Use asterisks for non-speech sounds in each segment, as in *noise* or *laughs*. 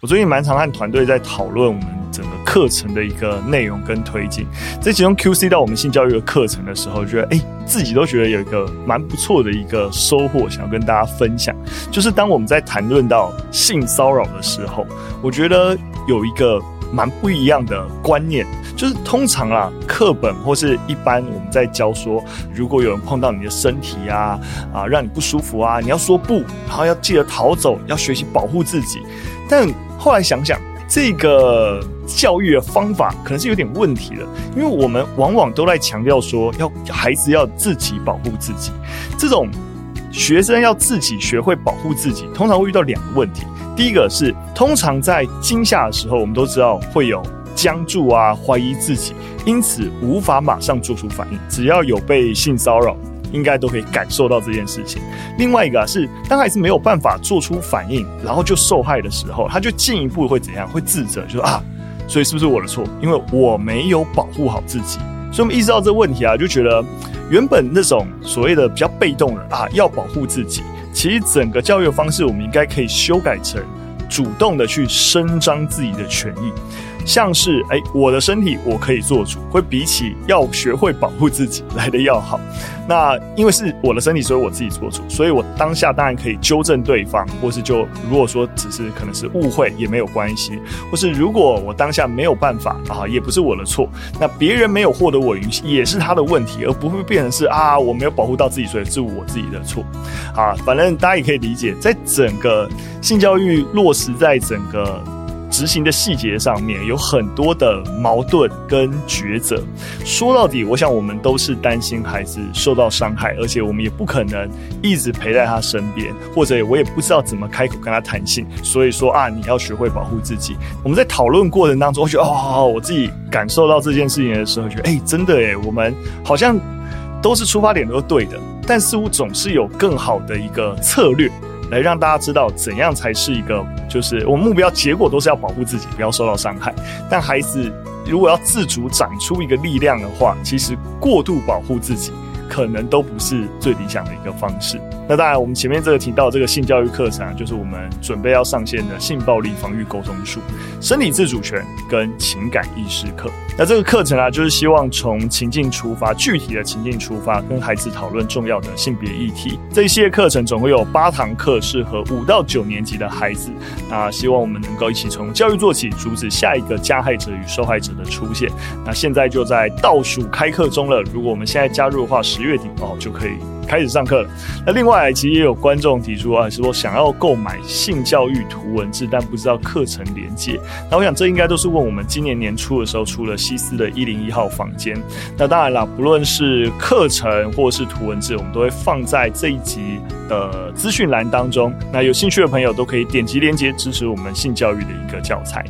我最近蛮常和团队在讨论我们整个课程的一个内容跟推进，在其中 QC 到我们性教育的课程的时候，觉得哎，自己都觉得有一个蛮不错的一个收获，想要跟大家分享。就是当我们在谈论到性骚扰的时候，我觉得有一个蛮不一样的观念，就是通常啊，课本或是一般我们在教说，如果有人碰到你的身体啊啊，让你不舒服啊，你要说不，然后要记得逃走，要学习保护自己，但后来想想，这个教育的方法可能是有点问题的，因为我们往往都在强调说，要孩子要自己保护自己。这种学生要自己学会保护自己，通常会遇到两个问题。第一个是，通常在惊吓的时候，我们都知道会有僵住啊，怀疑自己，因此无法马上做出反应。只要有被性骚扰。应该都可以感受到这件事情。另外一个啊，是当孩子没有办法做出反应，然后就受害的时候，他就进一步会怎样？会自责，就说啊，所以是不是我的错？因为我没有保护好自己。所以我们意识到这个问题啊，就觉得原本那种所谓的比较被动的啊，要保护自己，其实整个教育方式，我们应该可以修改成主动的去伸张自己的权益。像是哎、我的身体我可以做主，会比起要学会保护自己来的要好。那因为是我的身体，所以我自己做主，所以我当下当然可以纠正对方，或是就如果说只是可能是误会也没有关系，或是如果我当下没有办法啊，也不是我的错，那别人没有获得我允许也是他的问题，而不会变成是啊我没有保护到自己，所以是我自己的错。啊，反正大家也可以理解，在整个性教育落实在整个。执行的细节上面有很多的矛盾跟抉择。说到底，我想我们都是担心孩子受到伤害，而且我们也不可能一直陪在他身边，或者我也不知道怎么开口跟他谈性。所以说啊，你要学会保护自己。我们在讨论过程当中，我觉得哦，我自己感受到这件事情的时候，觉得哎，真的哎，我们好像都是出发点都是对的，但似乎总是有更好的一个策略。来让大家知道怎样才是一个，就是我们目标结果都是要保护自己，不要受到伤害。但孩子如果要自主长出一个力量的话，其实过度保护自己，可能都不是最理想的一个方式。那当然，我们前面这个提到这个性教育课程啊，就是我们准备要上线的性暴力防御沟通术、身体自主权跟情感意识课。那这个课程啊，就是希望从情境出发，具体的情境出发，跟孩子讨论重要的性别议题。这一系列课程总共有八堂课，适合五到九年级的孩子。那希望我们能够一起从教育做起，阻止下一个加害者与受害者的出现。那现在就在倒数开课中了，如果我们现在加入的话，十月底哦就可以开始上课了。那另外，其实也有观众提出啊，是说想要购买性教育图文字，但不知道课程连接。那我想这应该都是问我们今年年初的时候出了西斯的一零一号房间。那当然啦，不论是课程或是图文字，我们都会放在这一集的资讯栏当中。那有兴趣的朋友都可以点击连接支持我们性教育的一个教材。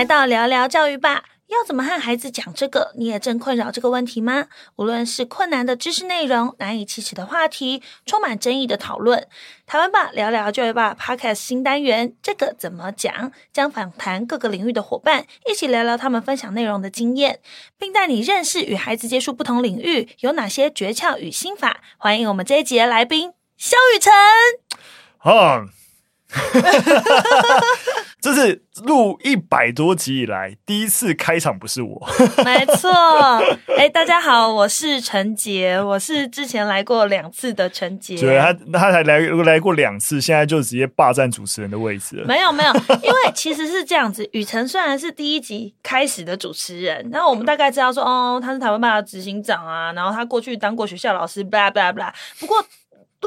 来到聊聊教育吧，要怎么和孩子讲这个？你也正困扰这个问题吗？无论是困难的知识内容、难以启齿的话题、充满争议的讨论，台湾吧聊聊教育吧 Podcast 新单元，这个怎么讲？将访谈各个领域的伙伴，一起聊聊他们分享内容的经验，并带你认识与孩子接触不同领域有哪些诀窍与心法。欢迎我们这一集的来宾萧宇辰。*laughs* 这是录一百多集以来第一次开场，不是我。*laughs* 没错，哎，大家好，我是陈杰，我是之前来过两次的陈杰。对，他他才来来过两次，现在就直接霸占主持人的位置了。没有没有，因为其实是这样子，*laughs* 雨辰虽然是第一集开始的主持人，然后我们大概知道说，哦，他是台湾爸的执行长啊，然后他过去当过学校老师，blah blah blah。不过。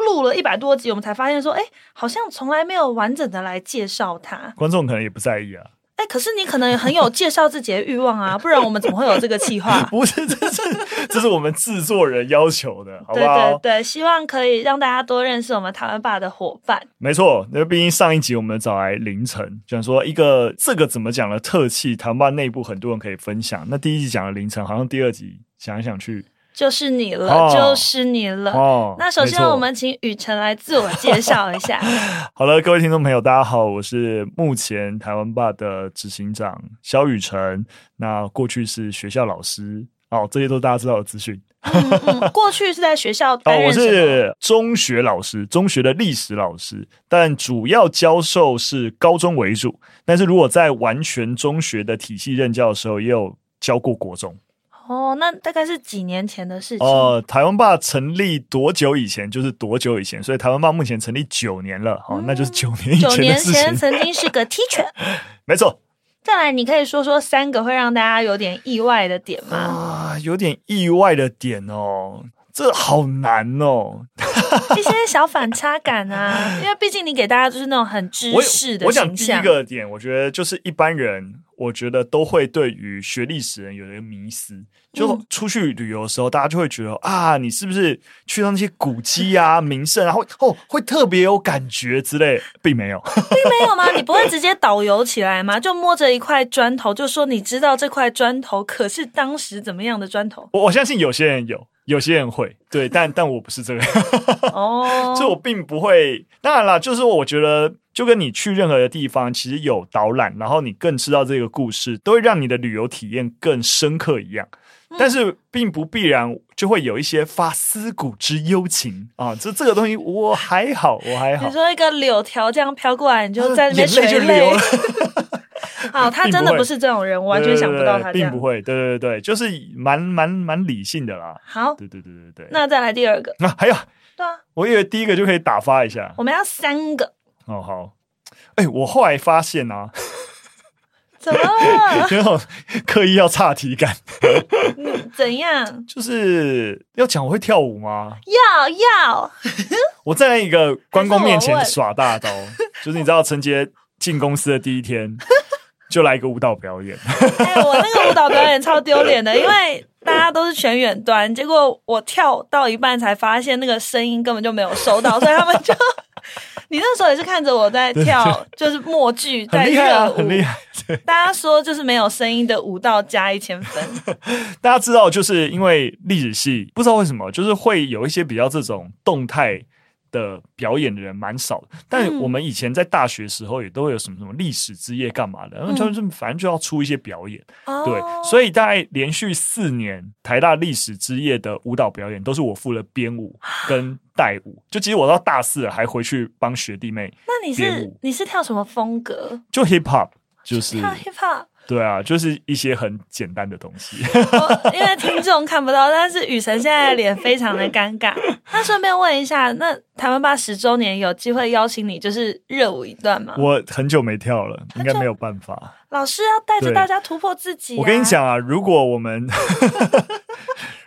录了一百多集，我们才发现说，哎、欸，好像从来没有完整的来介绍他。观众可能也不在意啊。哎、欸，可是你可能很有介绍自己的欲望啊，不然我们怎么会有这个计划？*laughs* 不是，这是 *laughs* 这是我们制作人要求的，好不好？对对对，希望可以让大家多认识我们台湾爸的伙伴。没错，因为毕竟上一集我们找来凌晨，讲说一个这个怎么讲的特气，台湾吧内部很多人可以分享。那第一集讲了凌晨，好像第二集想一想去。就是你了，哦、就是你了。哦，那首先我们请雨辰来自我介绍一下。*laughs* 好了，各位听众朋友，大家好，我是目前台湾吧的执行长肖雨辰。那过去是学校老师，哦，这些都是大家知道的资讯。嗯嗯，*laughs* 过去是在学校担任哦，我是中学老师，中学的历史老师，但主要教授是高中为主。但是如果在完全中学的体系任教的时候，也有教过国中。哦，那大概是几年前的事情。哦、呃，台湾爸成立多久以前就是多久以前，所以台湾爸目前成立九年了。哦，嗯、那就是九年以前的事情。九年前曾经是个 teacher，*laughs* 没错。再来，你可以说说三个会让大家有点意外的点吗？啊，有点意外的点哦，这好难哦，*laughs* 一些小反差感啊，因为毕竟你给大家就是那种很知识的形象。我想第一个点，我觉得就是一般人。我觉得都会对于学历史人有一个迷思，就出去旅游的时候，大家就会觉得啊，你是不是去到那些古迹啊、名胜，然后哦会特别有感觉之类，并没有，*laughs* 并没有吗？你不会直接导游起来吗？就摸着一块砖头，就说你知道这块砖头可是当时怎么样的砖头？我我相信有些人有，有些人会，对，但但我不是这个哦，*laughs* 所以我并不会。当然了，就是我觉得。就跟你去任何的地方，其实有导览，然后你更知道这个故事，都会让你的旅游体验更深刻一样。但是并不必然就会有一些发思古之幽情啊，这这个东西我还好，我还好。你说一个柳条这样飘过来，你就在那边垂泪，眼泪就流了。*laughs* 好，*laughs* 他真的不是这种人，我完全想不到他这样。并不会，对对对，就是蛮蛮蛮理性的啦。好，对对对对对。那再来第二个，那还有，对啊，我以为第一个就可以打发一下，我们要三个。哦好，哎、欸，我后来发现啊，怎么了？*laughs* 有种刻意要岔题感。*laughs* 怎样？就是要讲我会跳舞吗？要要。我在一个关公面前耍大刀，就是你知道，陈杰进公司的第一天，就来一个舞蹈表演。哎、欸，我那个舞蹈表演超丢脸的，*laughs* 因为大家都是全远端，结果我跳到一半才发现那个声音根本就没有收到，所以他们就。*laughs* 你那时候也是看着我在跳，就是默剧在热舞，很厉害。大家说就是没有声音的舞蹈加一千分。*laughs* 大家知道，就是因为历史系不知道为什么，就是会有一些比较这种动态。的表演的人蛮少的，但我们以前在大学时候也都会有什么什么历史之夜干嘛的，然后就是反正就要出一些表演，嗯、对，所以大概连续四年台大历史之夜的舞蹈表演都是我负责编舞 *gasps* 跟带舞，就其实我到大四了还回去帮学弟妹。那你是你是跳什么风格？就 hip hop，就是跳 hip hop。对啊，就是一些很简单的东西。*laughs* 因为听众看不到，但是雨神现在的脸非常的尴尬。*laughs* 那顺便问一下，那台湾吧十周年有机会邀请你，就是热舞一段吗？我很久没跳了，应该没有办法。老师要带着大家突破自己啊。我跟你讲啊，如果我们。*laughs*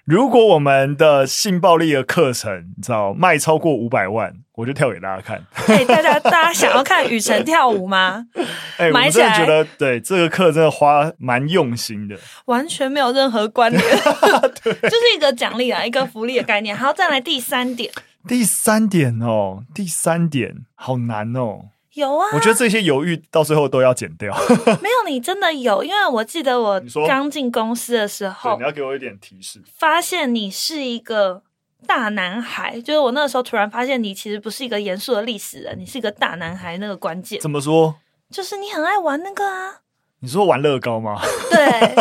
如果我们的性暴力的课程，你知道卖超过五百万，我就跳给大家看。哎、欸，大家大家想要看雨辰跳舞吗？*laughs* 哎、欸，我真的觉得对这个课真的花蛮用心的，完全没有任何关联，*laughs* 对就是一个奖励啊，一个福利的概念。好，再来第三点。第三点哦，第三点好难哦。有啊，我觉得这些犹豫到最后都要剪掉。*laughs* *laughs* 没有，你真的有，因为我记得我刚进公司的时候，你要给我一点提示。发现你是一个大男孩，就是我那个时候突然发现你其实不是一个严肃的历史人，你是一个大男孩。那个关键怎么说？就是你很爱玩那个啊。你说玩乐高吗？对，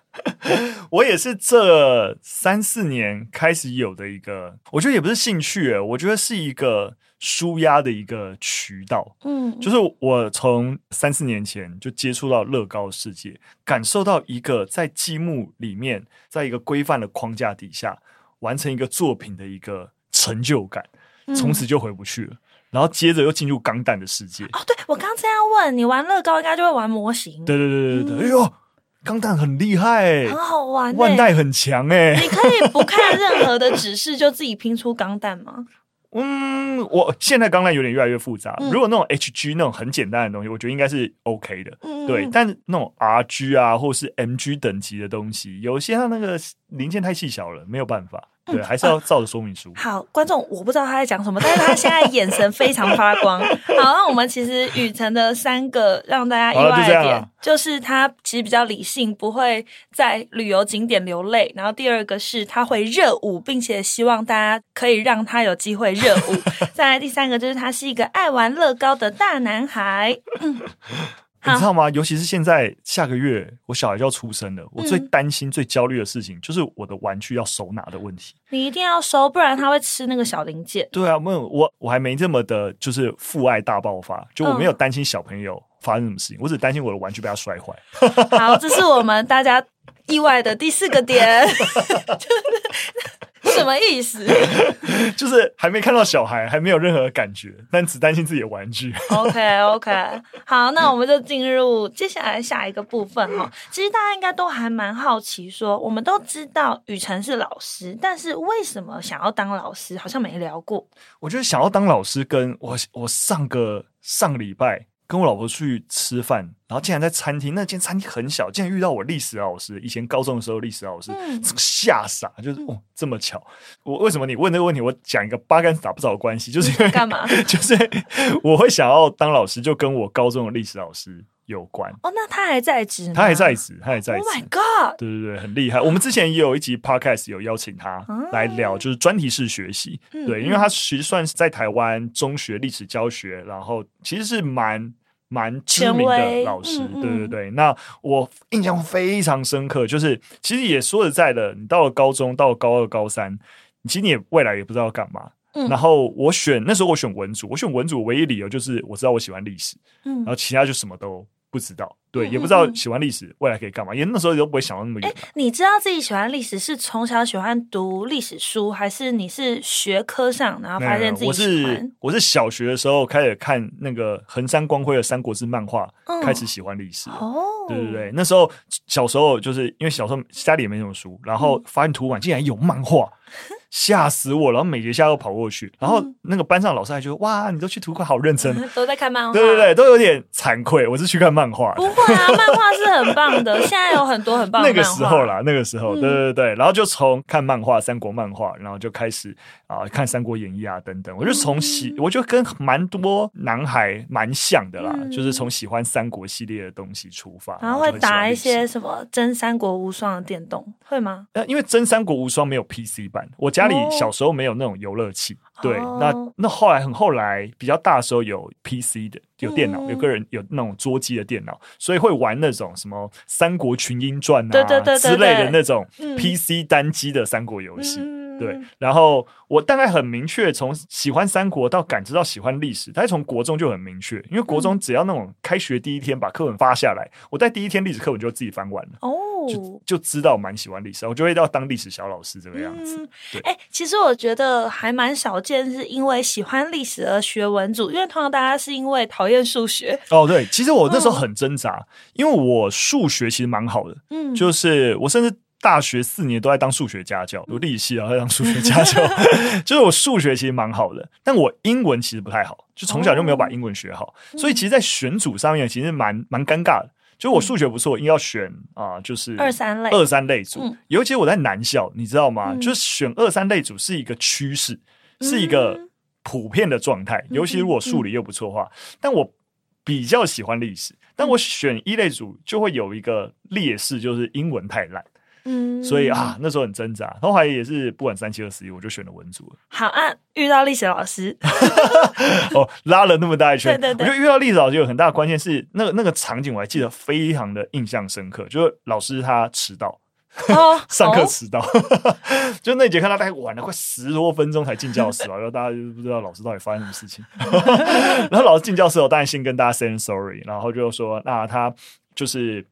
*laughs* 我也是这三四年开始有的一个，我觉得也不是兴趣，我觉得是一个。舒压的一个渠道，嗯，就是我从三四年前就接触到乐高世界，感受到一个在积木里面，在一个规范的框架底下完成一个作品的一个成就感，从此就回不去了。嗯、然后接着又进入钢弹的世界。哦，对，我刚这样问你，玩乐高应该就会玩模型。对对对对对，嗯、哎呦，钢弹很厉害，很好玩，万代很强哎。你可以不看任何的指示就自己拼出钢弹吗？嗯，我现在钢弹有点越来越复杂。嗯、如果那种 HG 那种很简单的东西，我觉得应该是 OK 的。嗯、对，但那种 RG 啊，或是 MG 等级的东西，有些它那个零件太细小了，没有办法。对，还是要照着说明书。嗯啊、好，观众，我不知道他在讲什么，但是他现在眼神非常发光。*laughs* 好，那我们其实雨辰的三个让大家意外的点，就，就是他其实比较理性，不会在旅游景点流泪。然后第二个是他会热舞，并且希望大家可以让他有机会热舞。*laughs* 再来第三个就是他是一个爱玩乐高的大男孩。嗯你知道吗？尤其是现在下个月我小孩就要出生了，我最担心、最焦虑的事情就是我的玩具要收纳的问题。你一定要收，不然他会吃那个小零件。对啊，没有我我还没这么的，就是父爱大爆发，就我没有担心小朋友发生什么事情，我只担心我的玩具被他摔坏。*laughs* 好，这是我们大家意外的第四个点。*laughs* *laughs* 什么意思？*laughs* 就是还没看到小孩，还没有任何感觉，但只担心自己的玩具。OK OK，好，那我们就进入接下来下一个部分哈。其实大家应该都还蛮好奇说，说我们都知道雨辰是老师，但是为什么想要当老师？好像没聊过。我觉得想要当老师，跟我我上个上个礼拜。跟我老婆去吃饭，然后竟然在餐厅，那间餐厅很小，竟然遇到我历史老师，以前高中的时候历史老师，嗯、吓傻，就是哦这么巧。我为什么你问这个问题？我讲一个八竿子打不着的关系，就是因为干嘛？*laughs* 就是我会想要当老师，就跟我高中的历史老师。有关哦，那他还在职？他还在职，他还在职。Oh my god！对对对，很厉害。我们之前也有一集 podcast 有邀请他来聊，就是专题式学习。嗯、对，因为他其实算是在台湾中学历史教学，然后其实是蛮蛮知名的老师。对对对，那我印象非常深刻，就是其实也说实在的，你到了高中，到了高二、高三，其实你也未来也不知道干嘛。嗯、然后我选那时候我选文组，我选文组唯一理由就是我知道我喜欢历史，嗯，然后其他就什么都。不知道，对，也不知道喜欢历史未来可以干嘛，因为那时候都不会想到那么远。哎，你知道自己喜欢历史是从小喜欢读历史书，还是你是学科上，然后发现自己喜欢？我是我是小学的时候开始看那个横山光辉的《三国志》漫画，嗯、开始喜欢历史。哦，对对对，那时候小时候就是因为小时候家里也没什么书，然后发现图书馆竟然有漫画。嗯吓死我了！然后每节下都跑过去，然后那个班上老师还觉得哇，你都去图书馆好认真，*laughs* 都在看漫画。对对对，都有点惭愧，我是去看漫画。不会啊，漫画是很棒的，现在有很多很棒的。*laughs* 那个时候啦，那个时候，对对对，然后就从看漫画、三国漫画，然后就开始啊看《三国演义》啊等等。我就从喜，我就跟蛮多男孩蛮像的啦，就是从喜欢三国系列的东西出发，然后会打一些什么真三国无双的电动，会吗？呃，因为真三国无双没有 PC 版，我家里小时候没有那种游乐器，哦、对，那那后来很后来比较大的时候有 PC 的，有电脑，嗯、有个人有那种桌机的电脑，所以会玩那种什么《三国群英传》啊之类的那种 PC 单机的三国游戏。嗯对，然后我大概很明确，从喜欢三国到感知到喜欢历史，他从国中就很明确，因为国中只要那种开学第一天把课本发下来，我在第一天历史课本就自己翻完了，哦，就就知道蛮喜欢历史，我就会要当历史小老师这个样子。对，哎，其实我觉得还蛮少见，是因为喜欢历史而学文组，因为通常大家是因为讨厌数学。哦，对，其实我那时候很挣扎，因为我数学其实蛮好的，嗯，就是我甚至。大学四年都在当数学家教，读历史系啊，在当数学家教，*laughs* *laughs* 就是我数学其实蛮好的，但我英文其实不太好，就从小就没有把英文学好，哦、所以其实，在选组上面其实蛮蛮尴尬的。就我数学不错，应该要选啊、呃，就是二三类二三类组，嗯、尤其我在南校，你知道吗？嗯、就是选二三类组是一个趋势，是一个普遍的状态，尤其如果数理又不错的话，但我比较喜欢历史，但我选一类组就会有一个劣势，就是英文太烂。嗯，所以啊，那时候很挣扎，后来也是不管三七二十一，我就选了文组了。好啊，遇到历史老师，*laughs* 哦，拉了那么大一圈，对对对，我觉得遇到历史老师有很大的关键是那个那个场景，我还记得非常的印象深刻，就是老师他迟到，哦、*laughs* 上课迟到，哦、*laughs* 就那节课他大概晚了快十多分钟才进教室吧，然后大家就不知道老师到底发生什么事情，*laughs* 然后老师进教室，我当然先跟大家 say sorry，然后就说那他就是。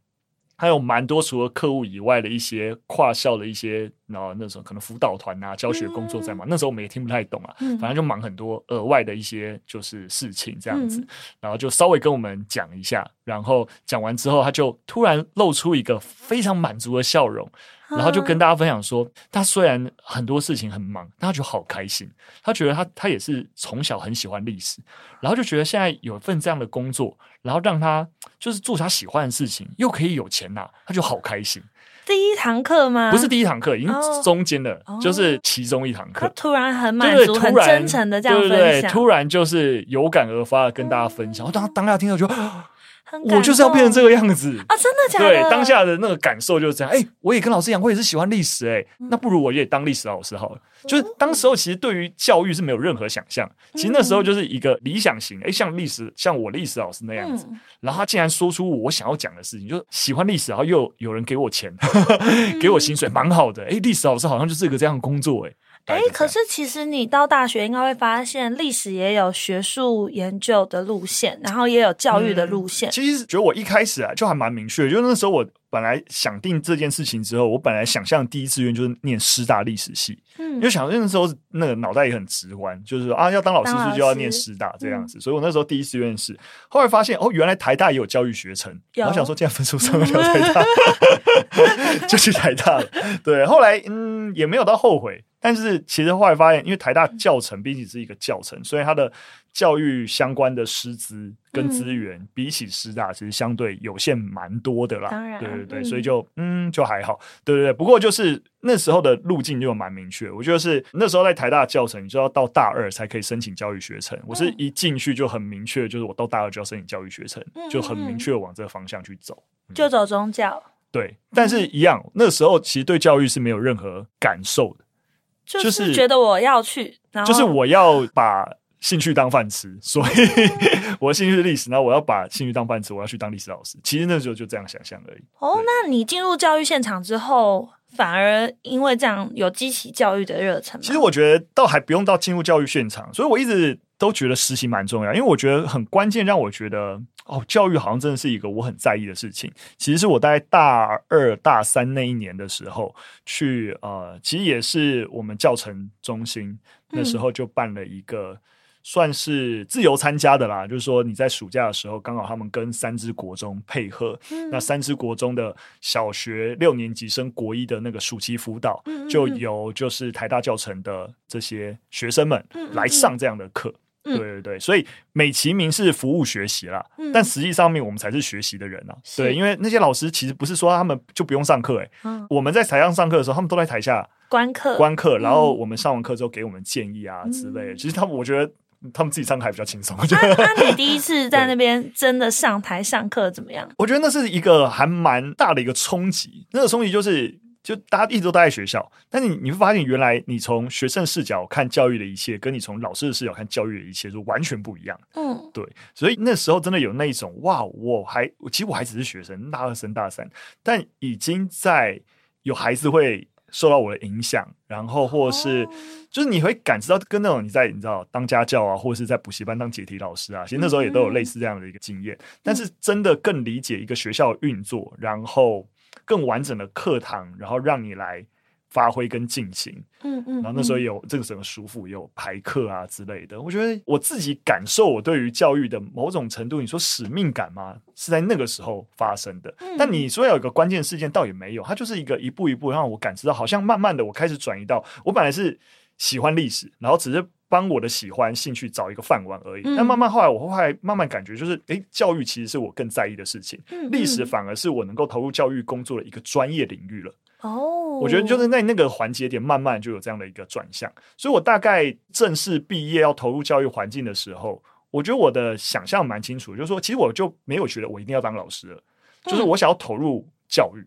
还有蛮多除了课务以外的一些跨校的一些，然后那时候可能辅导团啊、教学工作在忙。嗯、那时候我们也听不太懂啊，嗯、反正就忙很多额外的一些就是事情这样子，嗯、然后就稍微跟我们讲一下，然后讲完之后，他就突然露出一个非常满足的笑容。然后就跟大家分享说，他虽然很多事情很忙，但他就好开心。他觉得他他也是从小很喜欢历史，然后就觉得现在有一份这样的工作，然后让他就是做他喜欢的事情，又可以有钱拿，他就好开心。第一堂课吗？不是第一堂课，已经中间的，哦、就是其中一堂课。他突然很满足，很真诚的这样分享，对对对，突然就是有感而发的跟大家分享。我当当下听到就。我就是要变成这个样子啊！真的假的？对，当下的那个感受就是这样。哎、欸，我也跟老师一样，我也是喜欢历史、欸。哎、嗯，那不如我也当历史老师好了。就是当时候其实对于教育是没有任何想象，其实那时候就是一个理想型。哎、欸，像历史，像我历史老师那样子。嗯、然后他竟然说出我想要讲的事情，就喜欢历史，然后又有人给我钱，*laughs* 给我薪水，蛮好的。哎、欸，历史老师好像就是一个这样的工作、欸。哎。哎，可是其实你到大学应该会发现，历史也有学术研究的路线，然后也有教育的路线。嗯、其实觉得我一开始啊，就还蛮明确，就那时候我本来想定这件事情之后，我本来想象第一志愿就是念师大历史系，嗯，因为想那时候那个脑袋也很直观，就是说啊，要当老师是就要念师大这样子，所以我那时候第一志愿是，后来发现哦，原来台大也有教育学程，我想说这样分数上不了台大，*laughs* 就去台大了。对，后来嗯也没有到后悔。但是其实后来发现，因为台大教程毕竟是一个教程，所以它的教育相关的师资跟资源，比起师大其实相对有限蛮多的啦。当然，对对对，所以就嗯就还好，对对对。不过就是那时候的路径就蛮明确，我觉得是那时候在台大教程，你就要到大二才可以申请教育学程。我是一进去就很明确，就是我到大二就要申请教育学程，就很明确往这个方向去走，就走宗教。对，但是一样，那时候其实对教育是没有任何感受的。就是觉得我要去，就是我要把兴趣当饭吃，*laughs* 所以 *laughs* 我的兴趣是历史，然后我要把兴趣当饭吃，我要去当历史老师。其实那时候就这样想象而已。哦，那你进入教育现场之后，反而因为这样有激起教育的热忱？其实我觉得倒还不用到进入教育现场，所以我一直都觉得实习蛮重要，因为我觉得很关键，让我觉得。哦，教育好像真的是一个我很在意的事情。其实是我大概大二、大三那一年的时候去，呃，其实也是我们教程中心那时候就办了一个算是自由参加的啦，嗯、就是说你在暑假的时候，刚好他们跟三支国中配合，嗯、那三支国中的小学六年级升国一的那个暑期辅导，嗯嗯嗯。就由就是台大教程的这些学生们来上这样的课。对对对，所以美其名是服务学习啦，嗯、但实际上面我们才是学习的人啊。对，因为那些老师其实不是说他们就不用上课、欸，哎、嗯，我们在台上上课的时候，他们都在台下观课。观课，然后我们上完课之后给我们建议啊之类的。嗯、其实他们，我觉得他们自己上课还比较轻松。那你第一次在那边真的上台上课怎么样？我觉得那是一个还蛮大的一个冲击，那个冲击就是。就大家一直都待在学校，但你你会发现，原来你从学生视角看教育的一切，跟你从老师的视角看教育的一切，就完全不一样。嗯，对，所以那时候真的有那一种哇，我还其实我还只是学生，大二升大三，但已经在有孩子会受到我的影响，然后或者是、哦、就是你会感知到跟那种你在你知道当家教啊，或者是在补习班当解题老师啊，其实那时候也都有类似这样的一个经验，嗯、但是真的更理解一个学校的运作，然后。更完整的课堂，然后让你来发挥跟进行，嗯嗯，然后那时候有这个什么舒服，有排课啊之类的。我觉得我自己感受，我对于教育的某种程度，你说使命感吗？是在那个时候发生的。但你说要有一个关键事件，倒也没有，它就是一个一步一步让我感知到，好像慢慢的我开始转移到，我本来是喜欢历史，然后只是。帮我的喜欢兴趣找一个饭碗而已。但慢慢后来，我后来慢慢感觉，就是诶，教育其实是我更在意的事情。历史反而是我能够投入教育工作的一个专业领域了。哦，我觉得就是在那个环节点，慢慢就有这样的一个转向。所以我大概正式毕业要投入教育环境的时候，我觉得我的想象蛮清楚，就是说，其实我就没有觉得我一定要当老师了，就是我想要投入教育，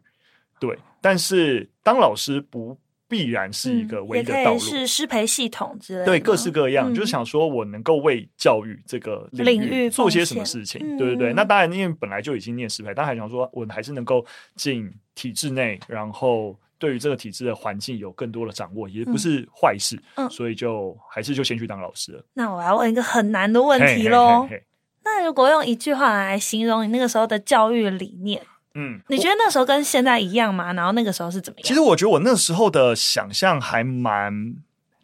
对。但是当老师不。必然是一个唯一的道路，是师培系统之类的，对，各式各样，嗯、就是想说我能够为教育这个领域做些什么事情，对对对。嗯、那当然，因为本来就已经念师培，但还想说我还是能够进体制内，然后对于这个体制的环境有更多的掌握，也不是坏事。嗯，所以就还是就先去当老师了。那我要问一个很难的问题喽，那如果用一句话来形容你那个时候的教育理念？嗯，你觉得那时候跟现在一样吗？然后那个时候是怎么样？其实我觉得我那时候的想象还蛮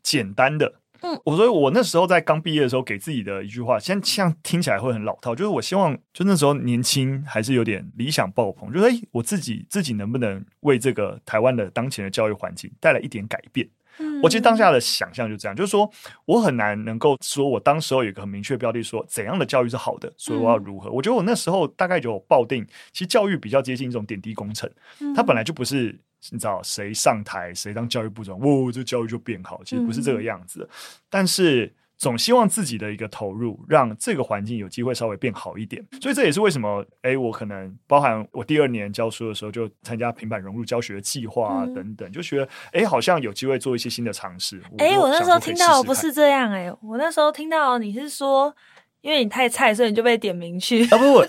简单的。嗯，我所以，我那时候在刚毕业的时候给自己的一句话，现在像听起来会很老套，就是我希望，就那时候年轻还是有点理想爆棚，就是诶，我自己自己能不能为这个台湾的当前的教育环境带来一点改变？我其实当下的想象就这样，就是说我很难能够说，我当时候有一个很明确标的，说怎样的教育是好的，所以我要如何。我觉得我那时候大概就抱定，其实教育比较接近一种点滴工程，它本来就不是你知道谁上台谁当教育部长，哇，这教育就变好，其实不是这个样子。但是总希望自己的一个投入，让这个环境有机会稍微变好一点。所以这也是为什么，哎，我可能包含我第二年教书的时候，就参加平板融入教学的计划等等，就觉得哎，好像有机会做一些新的尝试。哎，我那时候听到不是这样，哎，我那时候听到你是说，因为你太菜，所以你就被点名去啊？不不，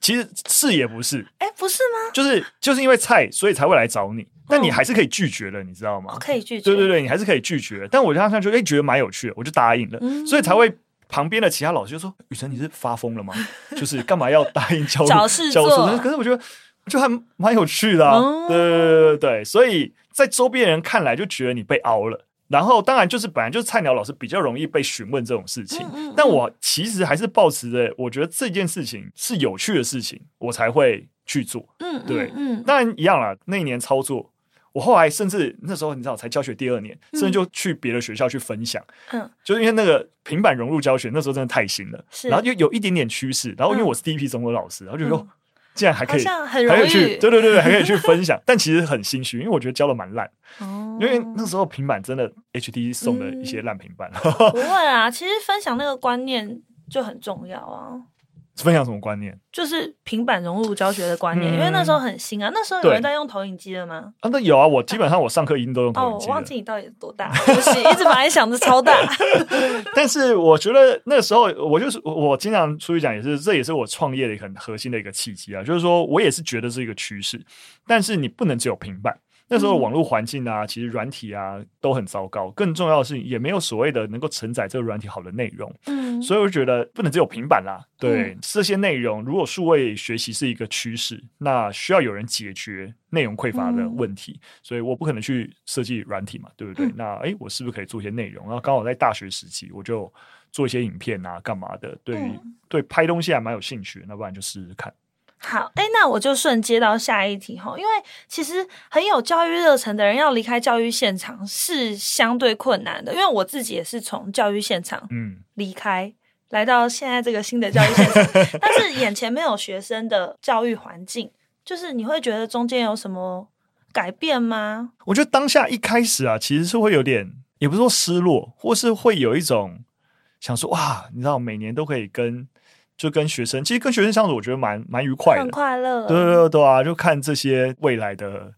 其实是也不是，*laughs* 哎，不是吗？就是就是因为菜，所以才会来找你。但你还是可以拒绝的，你知道吗？可以拒绝。对对对，你还是可以拒绝。但我当时就哎觉得蛮有趣的，我就答应了，所以才会旁边的其他老师就说：“雨辰，你是发疯了吗？*laughs* 就是干嘛要答应教教事做？可是我觉得就还蛮有趣的啊。对对对对对，所以在周边人看来就觉得你被凹了。然后当然就是本来就是菜鸟老师比较容易被询问这种事情，但我其实还是保持着我觉得这件事情是有趣的事情，我才会去做。嗯，对，嗯，当然一样啦，那一年操作。我后来甚至那时候你知道才教学第二年，甚至就去别的学校去分享，嗯，就是因为那个平板融入教学那时候真的太新了，是，然后就有一点点趋势，然后因为我是第一批中文老师，然后就说竟然还可以，还可以去，对对对对，还可以去分享，但其实很心虚，因为我觉得教的蛮烂，*laughs* 哦，因为那时候平板真的 HD 送的一些烂平板，不会啊，其实分享那个观念就很重要啊。分享什么观念？就是平板融入教学的观念，嗯、因为那时候很新啊。那时候有人在用投影机了吗？啊，那有啊。我基本上我上课一定都用投影机。哦，我忘记你到底多大，不是一直把你想的超大。*laughs* 但是我觉得那时候，我就是我经常出去讲，也是这也是我创业的一个很核心的一个契机啊。就是说我也是觉得是一个趋势，但是你不能只有平板。那时候网络环境啊，其实软体啊都很糟糕。更重要的是，也没有所谓的能够承载这个软体好的内容。嗯，所以我觉得不能只有平板啦。对，这些内容，如果数位学习是一个趋势，那需要有人解决内容匮乏的问题。所以我不可能去设计软体嘛，对不对？那诶，我是不是可以做一些内容？然后刚好在大学时期，我就做一些影片啊，干嘛的？对，对，拍东西还蛮有兴趣。那不然就试试看。好，哎，那我就顺接到下一题哈，因为其实很有教育热忱的人要离开教育现场是相对困难的，因为我自己也是从教育现场嗯离开，嗯、来到现在这个新的教育现场，*laughs* 但是眼前没有学生的教育环境，就是你会觉得中间有什么改变吗？我觉得当下一开始啊，其实是会有点，也不是说失落，或是会有一种想说哇，你知道，每年都可以跟。就跟学生，其实跟学生相处，我觉得蛮蛮愉快的，很快乐。对对对啊，就看这些未来的，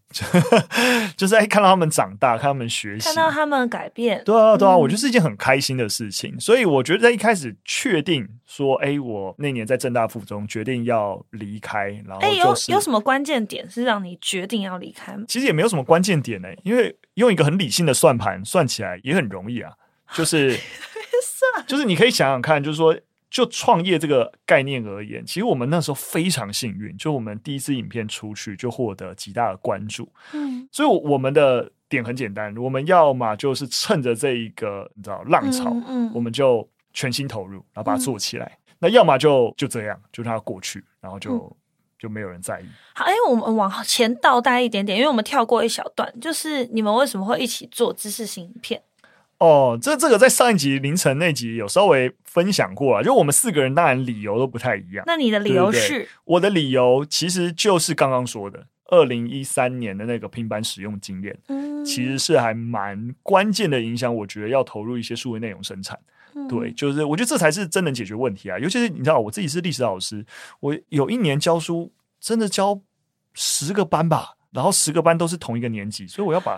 *laughs* 就是哎，看到他们长大，看他们学习，看到他们改变。对啊对啊，我觉得是一件很开心的事情。所以我觉得在一开始确定说，哎，我那年在正大附中决定要离开，然后哎，有有什么关键点是让你决定要离开吗？其实也没有什么关键点呢，因为用一个很理性的算盘算起来也很容易啊，就是 *laughs* 就是你可以想想看，就是说。就创业这个概念而言，其实我们那时候非常幸运，就我们第一支影片出去就获得极大的关注。嗯，所以我们的点很简单，我们要么就是趁着这一个你知道浪潮，嗯，嗯我们就全心投入，然后把它做起来。嗯、那要么就就这样，就让它过去，然后就、嗯、就没有人在意。好，哎，我们往前倒带一点点，因为我们跳过一小段，就是你们为什么会一起做知识型影片？哦，这这个在上一集凌晨那集有稍微分享过啊，就我们四个人当然理由都不太一样。那你的理由是？对对，我的理由其实就是刚刚说的，二零一三年的那个平板使用经验，嗯，其实是还蛮关键的影响。我觉得要投入一些数位内容生产，嗯、对，就是我觉得这才是真能解决问题啊。尤其是你知道，我自己是历史老师，我有一年教书，真的教十个班吧。然后十个班都是同一个年级，所以我要把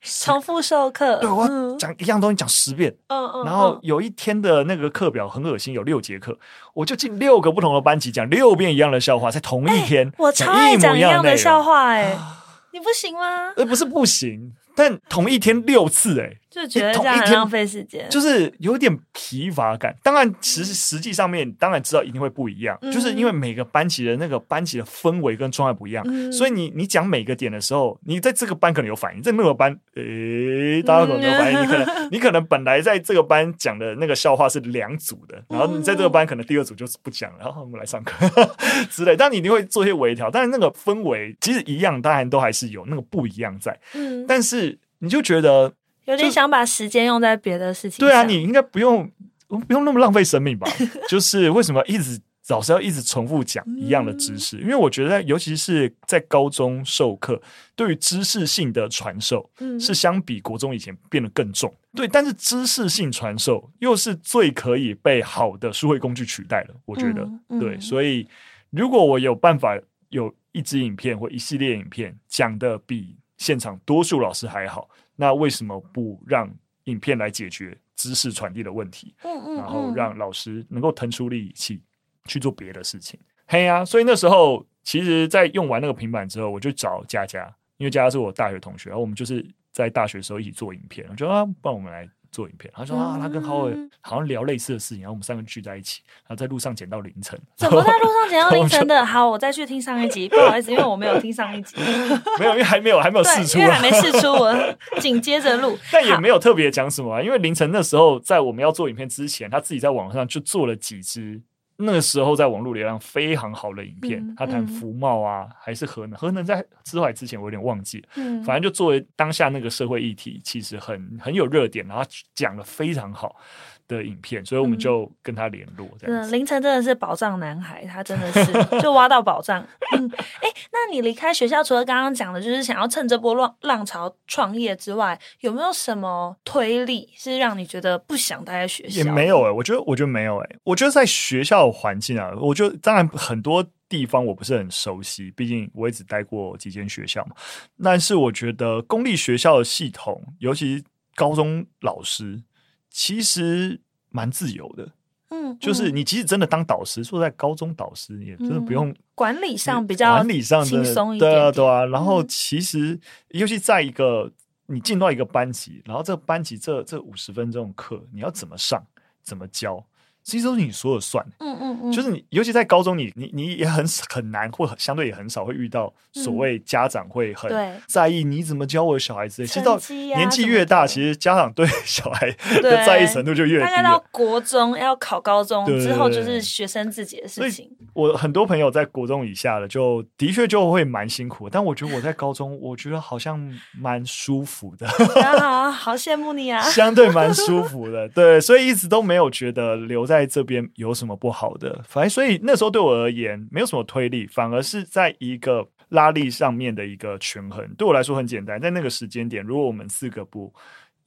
重复授课，对，我要讲一样东西讲十遍。嗯嗯。然后有一天的那个课表很恶心，有六节课，我就进六个不同的班级讲六遍一样的笑话，在同一天，我超爱讲一样的笑话，哎，*laughs* 你不行吗？呃，不是不行。但同一天六次，欸，哎，就觉得这样很浪费时间，就是有点疲乏感。当然，其实实际上面当然知道一定会不一样，嗯、就是因为每个班级的那个班级的氛围跟状态不一样，嗯、所以你你讲每个点的时候，你在这个班可能有反应，在那个班，*laughs* 诶、欸，大家可能没有反应。嗯、你可能 *laughs* 你可能本来在这个班讲的那个笑话是两组的，然后你在这个班可能第二组就是不讲，然后我们来上课 *laughs* 之类。但你一定会做一些微调，但是那个氛围其实一样，当然都还是有那个不一样在，嗯，但是。你就觉得有点想把时间用在别的事情上。对啊，你应该不用不用那么浪费生命吧？*laughs* 就是为什么一直老师要一直重复讲一样的知识，嗯、因为我觉得，尤其是在高中授课，对于知识性的传授，是相比国中以前变得更重。嗯、对，但是知识性传授又是最可以被好的数位工具取代的。我觉得，嗯嗯、对，所以如果我有办法有一支影片或一系列影片讲的比现场多数老师还好，那为什么不让影片来解决知识传递的问题？嗯嗯嗯、然后让老师能够腾出力气。去做别的事情，嘿呀、啊！所以那时候，其实，在用完那个平板之后，我就找佳佳，因为佳佳是我大学同学，然后我们就是在大学的时候一起做影片。我就说啊，帮我们来做影片。他说啊，他跟浩伟好像聊类似的事情，然后我们三个聚在一起，然后在路上捡到凌晨。*laughs* 怎么在路上捡到凌晨的？*laughs* 好，我再去听上一集。不好意思，因为我没有听上一集。*laughs* 没有，因为还没有还没有试出，因为还没试出，我紧接着录。但也没有特别讲什么啊，因为凌晨那时候，在我们要做影片之前，他自己在网上就做了几支。那个时候在网络流量非常好的影片，嗯、他谈福茂啊，嗯、还是核能？核能在之后之前我有点忘记，嗯、反正就作为当下那个社会议题，其实很很有热点，然后讲的非常好。的影片，所以我们就跟他联络。这样、嗯，凌晨真的是宝藏男孩，他真的是就挖到宝藏。嗯，哎、欸，那你离开学校，除了刚刚讲的，就是想要趁这波浪浪潮创业之外，有没有什么推力是让你觉得不想待在学校？也没有哎、欸，我觉得，我觉得没有哎、欸，我觉得在学校环境啊，我觉得当然很多地方我不是很熟悉，毕竟我也只待过几间学校嘛。但是我觉得公立学校的系统，尤其高中老师。其实蛮自由的，嗯，嗯，就是你即使真的当导师，说在高中导师也真的不用、嗯、管理上比较管理上轻松一点，对啊对啊。然后其实、嗯、尤其在一个你进到一个班级，然后这个班级这这五十分钟的课，你要怎么上，怎么教？其实都是你说了算，嗯嗯嗯，就是你，尤其在高中你，你你你也很很难，或相对也很少会遇到所谓家长会很在意你怎么教我的小孩子。其实到年纪越大，其实家长对小孩的在意程度就越低。大概到国中要考高中之后，就是学生自己的事情。我很多朋友在国中以下的，就的确就会蛮辛苦。但我觉得我在高中，*laughs* 我觉得好像蛮舒服的。好，好羡慕你啊！*laughs* 相对蛮舒服的，对，所以一直都没有觉得留在。在这边有什么不好的？反正所以那时候对我而言没有什么推力，反而是在一个拉力上面的一个权衡。对我来说很简单，在那个时间点，如果我们四个不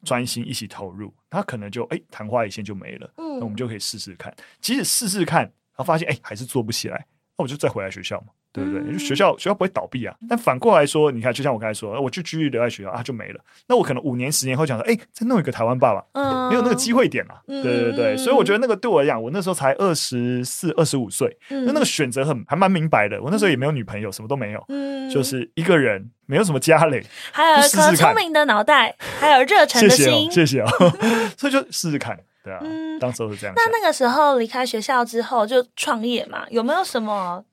专心一起投入，他可能就哎昙花一现就没了。嗯，那我们就可以试试看，即使试试看，然后发现哎还是做不起来，那我就再回来学校嘛。对不对？嗯、学校学校不会倒闭啊。但反过来说，你看，就像我刚才说，我就继续留在学校啊，就没了。那我可能五年、十年后讲说，哎，再弄一个台湾爸爸，嗯、没有那个机会点啊。嗯、对对对，所以我觉得那个对我来讲，我那时候才二十四、二十五岁，那、嗯、那个选择很还蛮明白的。我那时候也没有女朋友，什么都没有，嗯、就是一个人，没有什么家累，还有一颗聪明的脑袋，还有热忱的心。谢谢啊、哦，谢谢哦、*laughs* 所以就试试看，对啊，嗯、当时候是这样。那那个时候离开学校之后就创业嘛，有没有什么？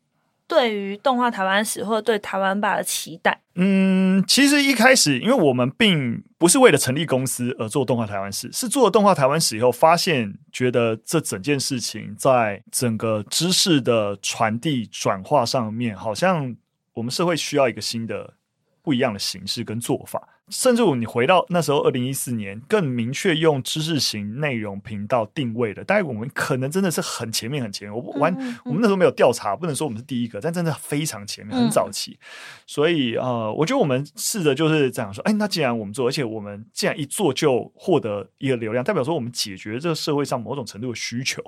对于动画台湾史或者对台湾吧的期待，嗯，其实一开始，因为我们并不是为了成立公司而做动画台湾史，是做了动画台湾史以后，发现觉得这整件事情在整个知识的传递转化上面，好像我们社会需要一个新的、不一样的形式跟做法。甚至我你回到那时候，二零一四年更明确用知识型内容频道定位的，大概我们可能真的是很前面很前面。我不完，我们那时候没有调查，不能说我们是第一个，但真的非常前面，很早期。所以呃，我觉得我们试着就是这样说，哎，那既然我们做，而且我们既然一做就获得一个流量，代表说我们解决这个社会上某种程度的需求。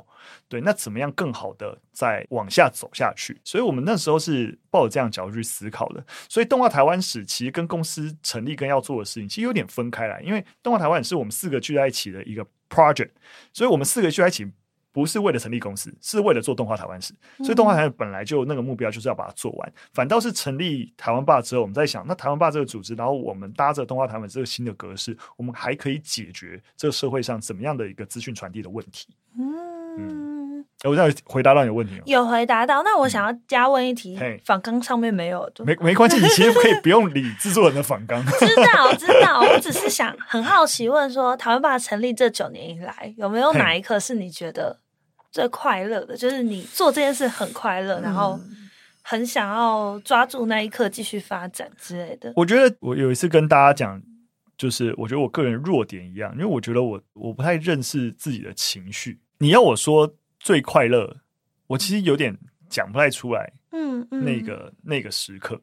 对，那怎么样更好的再往下走下去？所以我们那时候是抱着这样角度去思考的。所以动画台湾史其实跟公司成立跟要做的事情其实有点分开来，因为动画台湾是我们四个聚在一起的一个 project，所以我们四个聚在一起不是为了成立公司，是为了做动画台湾史。所以动画台湾本来就那个目标就是要把它做完。反倒是成立台湾霸之后，我们在想，那台湾霸这个组织，然后我们搭着动画台湾这个新的格式，我们还可以解决这个社会上怎么样的一个资讯传递的问题。嗯。我这样回答到你的问题有回答到。那我想要加问一题，访纲上面没有，没没关系，你其实可以不用理制作人的访纲。*laughs* 知道知道，我只是 *laughs* 想很好奇问说，台湾爸成立这九年以来，有没有哪一刻是你觉得最快乐的？就是你做这件事很快乐，然后很想要抓住那一刻继续发展之类的。我觉得我有一次跟大家讲，就是我觉得我个人弱点一样，因为我觉得我我不太认识自己的情绪。你要我说。最快乐我其实有点讲不太出来。嗯，嗯。那个那个时刻，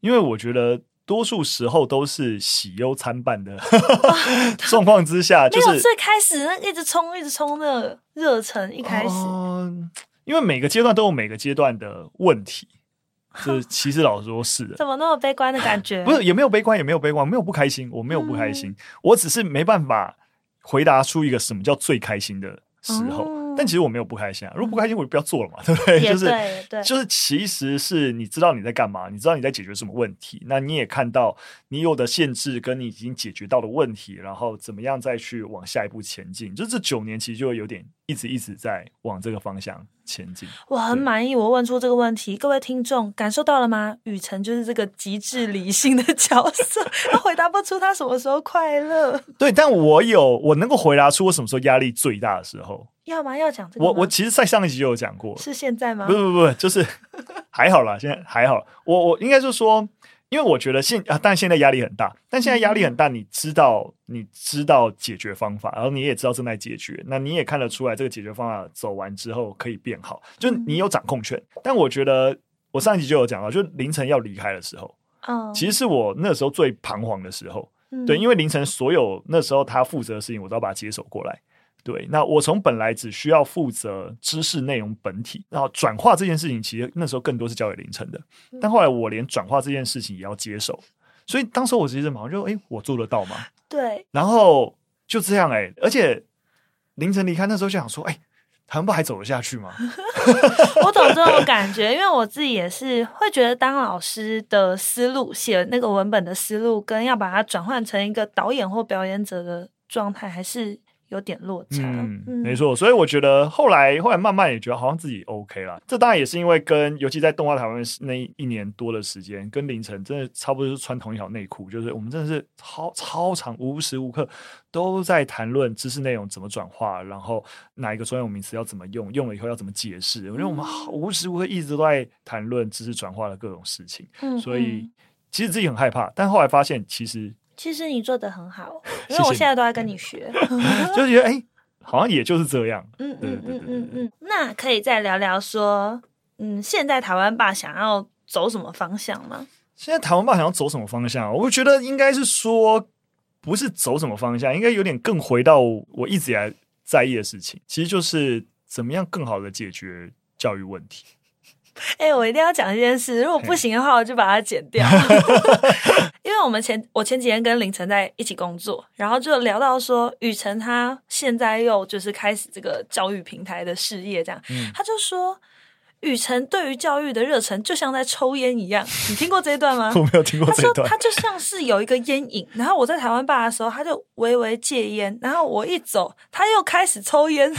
因为我觉得多数时候都是喜忧参半的 *laughs* 状况之下，就是最开始那一直冲一直冲的热忱，一开始、呃，因为每个阶段都有每个阶段的问题，就是 *laughs* 其实老实说是的，怎么那么悲观的感觉？*laughs* 不是，也没有悲观，也没有悲观，没有不开心，我没有不开心，嗯、我只是没办法回答出一个什么叫最开心的时候。嗯但其实我没有不开心啊，如果不开心我就不要做了嘛，*laughs* 对不对？就是就是，其实是你知道你在干嘛，你知道你在解决什么问题，那你也看到你有的限制跟你已经解决到的问题，然后怎么样再去往下一步前进。就这九年其实就会有点一直一直在往这个方向前进。我很满意，我问出这个问题，各位听众感受到了吗？雨辰就是这个极致理性的角色，*laughs* 他回答不出他什么时候快乐。对，但我有，我能够回答出我什么时候压力最大的时候。要吗？要讲这个？我我其实，在上一集就有讲过，是现在吗？不不不，就是 *laughs* 还好啦，现在还好。我我应该就是说，因为我觉得现啊，但现在压力很大，但现在压力很大，你知道，你知道解决方法，然后你也知道正在解决，那你也看得出来，这个解决方法走完之后可以变好，就你有掌控权。嗯、但我觉得，我上一集就有讲到，就凌晨要离开的时候，哦，其实是我那时候最彷徨的时候，嗯、对，因为凌晨所有那时候他负责的事情，我都要把他接手过来。对，那我从本来只需要负责知识内容本体，然后转化这件事情，其实那时候更多是交给凌晨的。但后来我连转化这件事情也要接手，所以当时我其实马上就，哎，我做得到吗？对。然后就这样，哎，而且凌晨离开那时候就想说，哎，台湾不还走得下去吗？*laughs* 我懂这种感觉，因为我自己也是会觉得，当老师的思路，写那个文本的思路，跟要把它转换成一个导演或表演者的状态，还是。有点落差，嗯，没错，所以我觉得后来后来慢慢也觉得好像自己 OK 了。这当然也是因为跟，尤其在动画台湾那一年多的时间，跟凌晨真的差不多是穿同一条内裤，就是我们真的是超超长，无时无刻都在谈论知识内容怎么转化，然后哪一个专有名词要怎么用，用了以后要怎么解释。因为我们无时无刻一直都在谈论知识转化的各种事情，嗯，所以其实自己很害怕，但后来发现其实。其实你做的很好，因为我现在都在跟你学，*laughs* 就觉得哎、欸，好像也就是这样。嗯嗯嗯嗯嗯。那可以再聊聊说，嗯，现在台湾爸想要走什么方向吗？现在台湾爸想要走什么方向？我觉得应该是说，不是走什么方向，应该有点更回到我一直以来在意的事情，其实就是怎么样更好的解决教育问题。*laughs* 哎、欸，我一定要讲一件事，如果不行的话，我就把它剪掉。*laughs* *laughs* 因为我们前我前几天跟凌晨在一起工作，然后就聊到说，雨辰他现在又就是开始这个教育平台的事业，这样，嗯、他就说。宇程对于教育的热忱就像在抽烟一样，你听过这一段吗？*laughs* 我没有听过这一段。他说他就像是有一个烟瘾，然后我在台湾爸的时候，他就微微戒烟，然后我一走，他又开始抽烟。*laughs*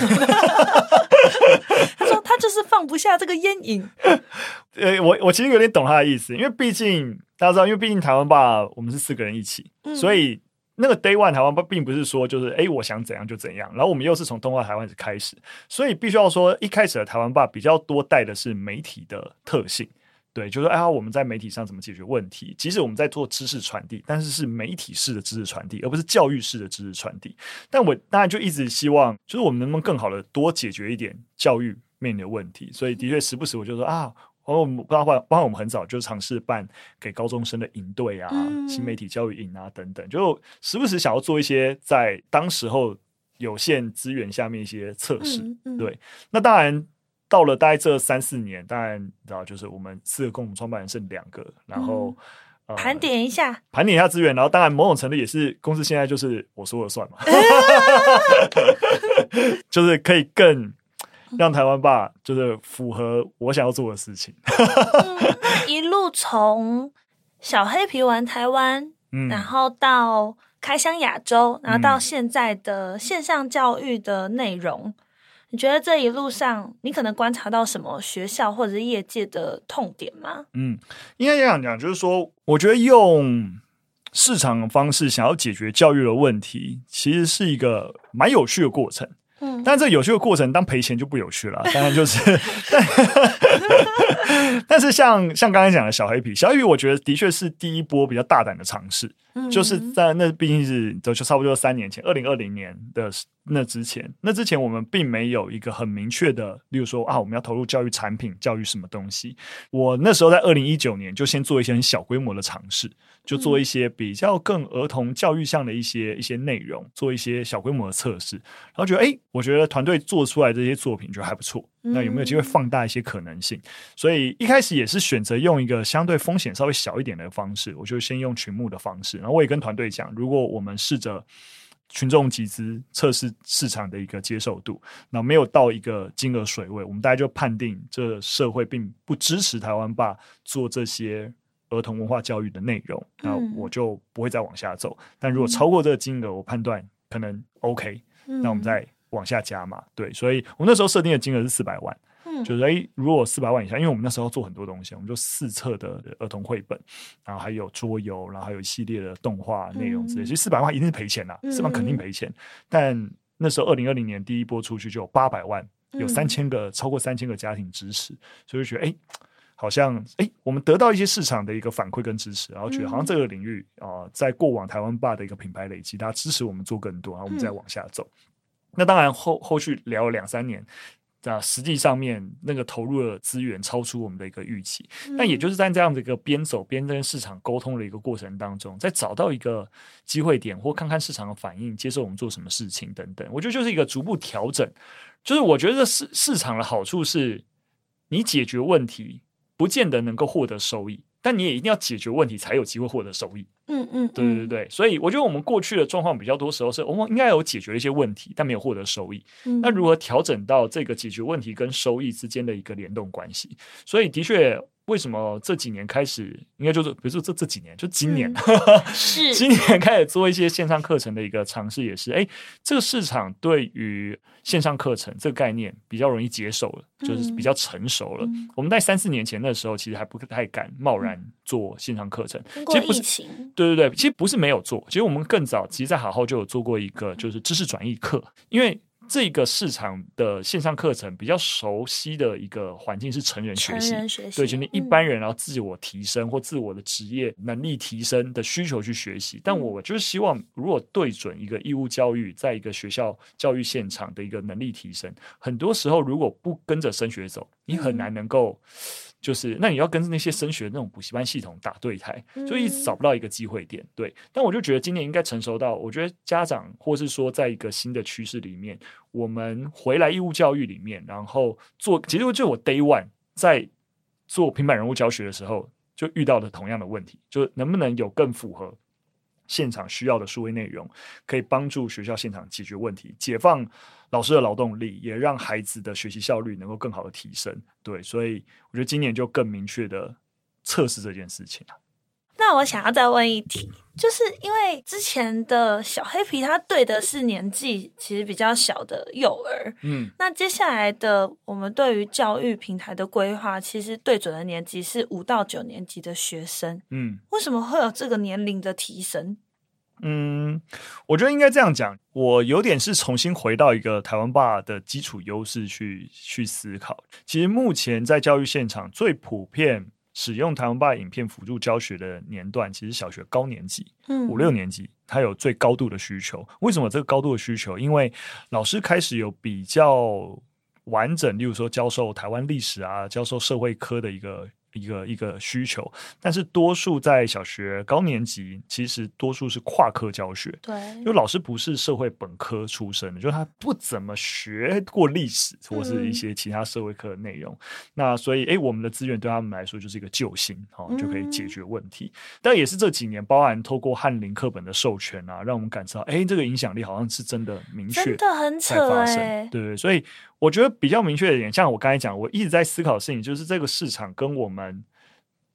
他说他就是放不下这个烟瘾。*laughs* 呃，我我其实有点懂他的意思，因为毕竟大家知道，因为毕竟台湾爸我们是四个人一起，嗯、所以。那个 Day One 台湾吧并不是说就是哎，我想怎样就怎样，然后我们又是从动画台湾开始，所以必须要说一开始的台湾爸比较多带的是媒体的特性，对，就是哎呀我们在媒体上怎么解决问题，即使我们在做知识传递，但是是媒体式的知识传递，而不是教育式的知识传递。但我当然就一直希望，就是我们能不能更好的多解决一点教育面临的问题，所以的确时不时我就说啊。然后我们包括包括我们很早就尝试办给高中生的营队啊，嗯、新媒体教育营啊等等，就时不时想要做一些在当时候有限资源下面一些测试。嗯嗯、对，那当然到了大概这三四年，当然你知道，就是我们四个共同创办人剩两个，然后、盘点一下，盘点一下资源，然后当然某种程度也是公司现在就是我说了算嘛，*laughs* 就是可以更。让台湾爸就是符合我想要做的事情。*laughs* 一路从小黑皮玩台湾，嗯，然后到开箱亚洲，然后到现在的线上教育的内容，嗯，你觉得这一路上你可能观察到什么学校或者是业界的痛点吗？嗯，应该这样讲，就是说，我觉得用市场的方式想要解决教育的问题，其实是一个蛮有趣的过程。嗯，但这有趣的过程，当赔钱就不有趣了。*laughs* 当然就是，*laughs* 但，*laughs* 但是像像刚才讲的小黑皮，小黑皮，我觉得的确是第一波比较大胆的尝试。嗯、就是在那毕竟是就差不多三年前，二零二零年的那之前，那之前我们并没有一个很明确的，例如说啊，我们要投入教育产品、教育什么东西。我那时候在二零一九年就先做一些很小规模的尝试，就做一些比较更儿童教育向的一些一些内容，做一些小规模的测试，然后觉得哎，我觉得团队做出来这些作品就还不错。那有没有机会放大一些可能性？所以一开始也是选择用一个相对风险稍微小一点的方式，我就先用群募的方式。然后我也跟团队讲，如果我们试着群众集资测试市场的一个接受度，那没有到一个金额水位，我们大家就判定这社会并不支持台湾爸做这些儿童文化教育的内容，那我就不会再往下走。但如果超过这个金额，我判断可能 OK，那我们再。往下加嘛，对，所以我那时候设定的金额是四百万，嗯，就是哎，如果四百万以下，因为我们那时候做很多东西，我们就四册的儿童绘本，然后还有桌游，然后还有一系列的动画内容之类，其实四百万一定是赔钱啦，四百万肯定赔钱。但那时候二零二零年第一波出去就有八百万，有三千个超过三千个家庭支持，所以就觉得诶，好像哎，我们得到一些市场的一个反馈跟支持，然后觉得好像这个领域啊，呃，在过往台湾霸的一个品牌累积，大家支持我们做更多，然后我们再往下走。那当然后后续聊了两三年，啊，实际上面那个投入的资源超出我们的一个预期。那、嗯、也就是在这样的一个边走边跟市场沟通的一个过程当中，再找到一个机会点，或看看市场的反应，接受我们做什么事情等等。我觉得就是一个逐步调整。就是我觉得市市场的好处是，你解决问题不见得能够获得收益。但你也一定要解决问题，才有机会获得收益。嗯嗯，对对对，所以我觉得我们过去的状况比较多时候是我们应该有解决一些问题，但没有获得收益。那如何调整到这个解决问题跟收益之间的一个联动关系？所以的确。为什么这几年开始，应该就是比如说这这几年，就今年，嗯、*laughs* 是今年开始做一些线上课程的一个尝试，也是哎，这个市场对于线上课程这个概念比较容易接受了，就是比较成熟了。嗯、我们在三四年前的时候，其实还不太敢贸然做线上课程。其实不是，对对对，其实不是没有做，其实我们更早，其实在好好就有做过一个就是知识转译课，因为。这个市场的线上课程比较熟悉的一个环境是成人学习，成人学习对，就你一般人然后自我提升或自我的职业能力提升的需求去学习。但我就是希望，如果对准一个义务教育，在一个学校教育现场的一个能力提升，很多时候如果不跟着升学走，你很难能够。就是，那你要跟那些升学那种补习班系统打对台，所以一直找不到一个机会点。对，但我就觉得今年应该成熟到，我觉得家长或是说，在一个新的趋势里面，我们回来义务教育里面，然后做，其实就我 day one 在做平板人物教学的时候，就遇到了同样的问题，就能不能有更符合现场需要的数位内容，可以帮助学校现场解决问题，解放老师的劳动力，也让孩子的学习效率能够更好的提升。对，所以我觉得今年就更明确的测试这件事情。那我想要再问一题，就是因为之前的小黑皮他对的是年纪其实比较小的幼儿，嗯，那接下来的我们对于教育平台的规划，其实对准的年纪是五到九年级的学生，嗯，为什么会有这个年龄的提升？嗯，我觉得应该这样讲，我有点是重新回到一个台湾爸的基础优势去去思考。其实目前在教育现场最普遍。使用台湾爸影片辅助教学的年段，其实小学高年级，嗯，五六年级，它有最高度的需求。为什么这个高度的需求？因为老师开始有比较完整，例如说教授台湾历史啊，教授社会科的一个。一个一个需求，但是多数在小学高年级，其实多数是跨科教学。对，因为老师不是社会本科出身的，就是他不怎么学过历史或是一些其他社会课的内容。嗯、那所以，哎，我们的资源对他们来说就是一个救星，哦，就可以解决问题。嗯、但也是这几年，包含透过翰林课本的授权啊，让我们感受到，哎，这个影响力好像是真的明确，真的很扯哎。对对，所以。我觉得比较明确的一点，像我刚才讲，我一直在思考的事情，就是这个市场跟我们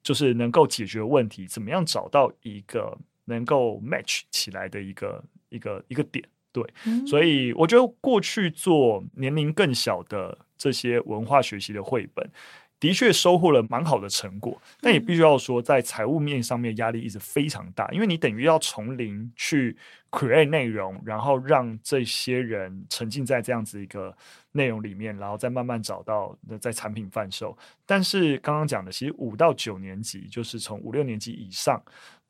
就是能够解决问题，怎么样找到一个能够 match 起来的一个一个一个点。对，嗯、所以我觉得过去做年龄更小的这些文化学习的绘本，的确收获了蛮好的成果，但也必须要说，在财务面上面压力一直非常大，因为你等于要从零去 create 内容，然后让这些人沉浸在这样子一个内容里面，然后再慢慢找到在产品贩售。但是刚刚讲的，其实五到九年级，就是从五六年级以上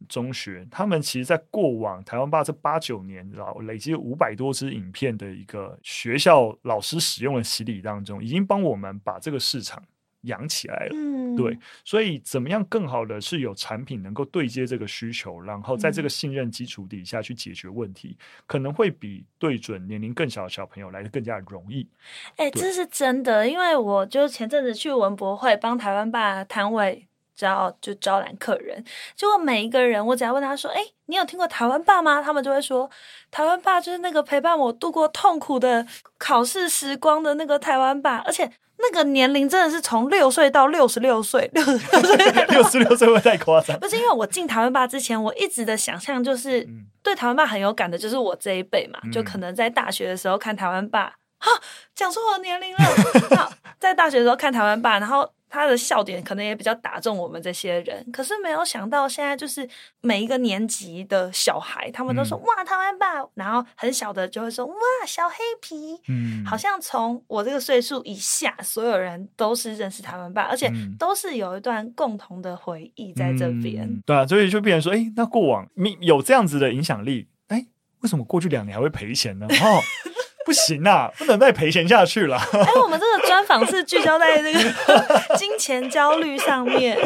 中学，他们其实在过往台湾吧这八九年，然后累积五百多支影片的一个学校老师使用的洗礼当中，已经帮我们把这个市场。养起来了，嗯，对，所以怎么样更好的是有产品能够对接这个需求，然后在这个信任基础底下去解决问题，嗯、可能会比对准年龄更小的小朋友来的更加容易。哎、欸，这是真的，因为我就前阵子去文博会帮台湾吧摊位招就招揽客人，结果每一个人我只要问他说：“哎、欸，你有听过台湾爸吗？”他们就会说：“台湾爸就是那个陪伴我度过痛苦的考试时光的那个台湾爸，而且。”那个年龄真的是从六岁到六十六岁，*laughs* 六十六岁，六十六岁会太夸张。不是因为我进台湾吧之前，我一直的想象就是对台湾爸很有感的，就是我这一辈嘛，嗯、就可能在大学的时候看台湾爸，哈，讲出我的年龄了。好，在大学的时候看台湾爸，然后。他的笑点可能也比较打中我们这些人，可是没有想到现在就是每一个年级的小孩，他们都说、嗯、哇台湾爸，然后很小的就会说哇小黑皮，嗯，好像从我这个岁数以下，所有人都是认识台湾爸，而且都是有一段共同的回忆在这边、嗯。对啊，所以就变成说，哎、欸，那过往你有这样子的影响力，哎、欸，为什么过去两年还会赔钱呢？哦。*laughs* *laughs* 不行啊，不能再赔钱下去了。*laughs* 哎、欸，我们这个专访是聚焦在这个 *laughs* 金钱焦虑上面，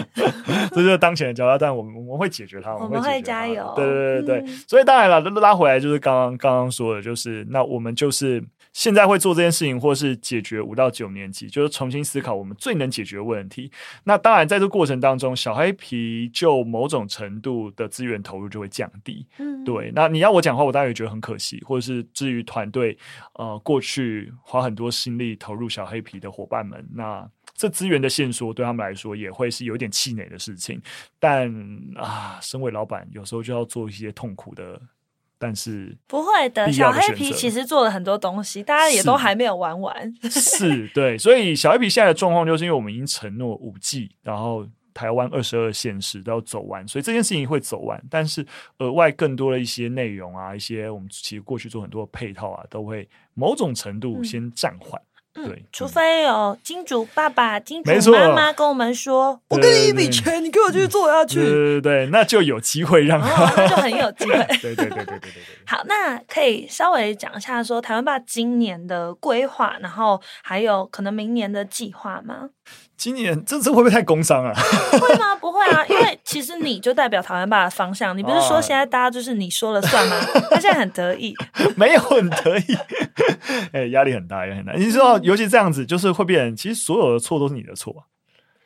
这就是当前的焦虑，但我们我们会解决它，我们会加油。对对对对，嗯、所以当然了，拉回来就是刚刚刚刚说的，就是那我们就是。现在会做这件事情，或是解决五到九年级，就是重新思考我们最能解决的问题。那当然，在这过程当中，小黑皮就某种程度的资源投入就会降低。嗯，对。那你要我讲话，我当然也觉得很可惜。或者是至于团队，呃，过去花很多心力投入小黑皮的伙伴们，那这资源的限缩对他们来说也会是有点气馁的事情。但啊，身为老板，有时候就要做一些痛苦的。但是不会的，小黑皮其实做了很多东西，大家也都还没有玩完。是，是对，所以小黑皮现在的状况就是因为我们已经承诺五 G，，然后台湾二十二县市都要走完，所以这件事情会走完。但是额外更多的一些内容啊，一些我们其实过去做很多的配套啊，都会某种程度先暂缓。嗯对、嗯，除非有金主爸爸、金主妈妈跟我们说：“我给你一笔钱，你给我继续做下去。”对对对，那就有机会让他、哦，*laughs* 那就很有机会。*laughs* 对对对对对对对。好，那可以稍微讲一下说台湾爸今年的规划，然后还有可能明年的计划吗？今年这次会不会太工伤啊？会吗？*laughs* 不会啊，因为其实你就代表台湾爸的方向。你不是说现在大家就是你说了算吗？*laughs* 他现在很得意，*laughs* 没有很得意，哎、欸，压力很大，也很难。你知道，尤其这样子，就是会变，其实所有的错都是你的错。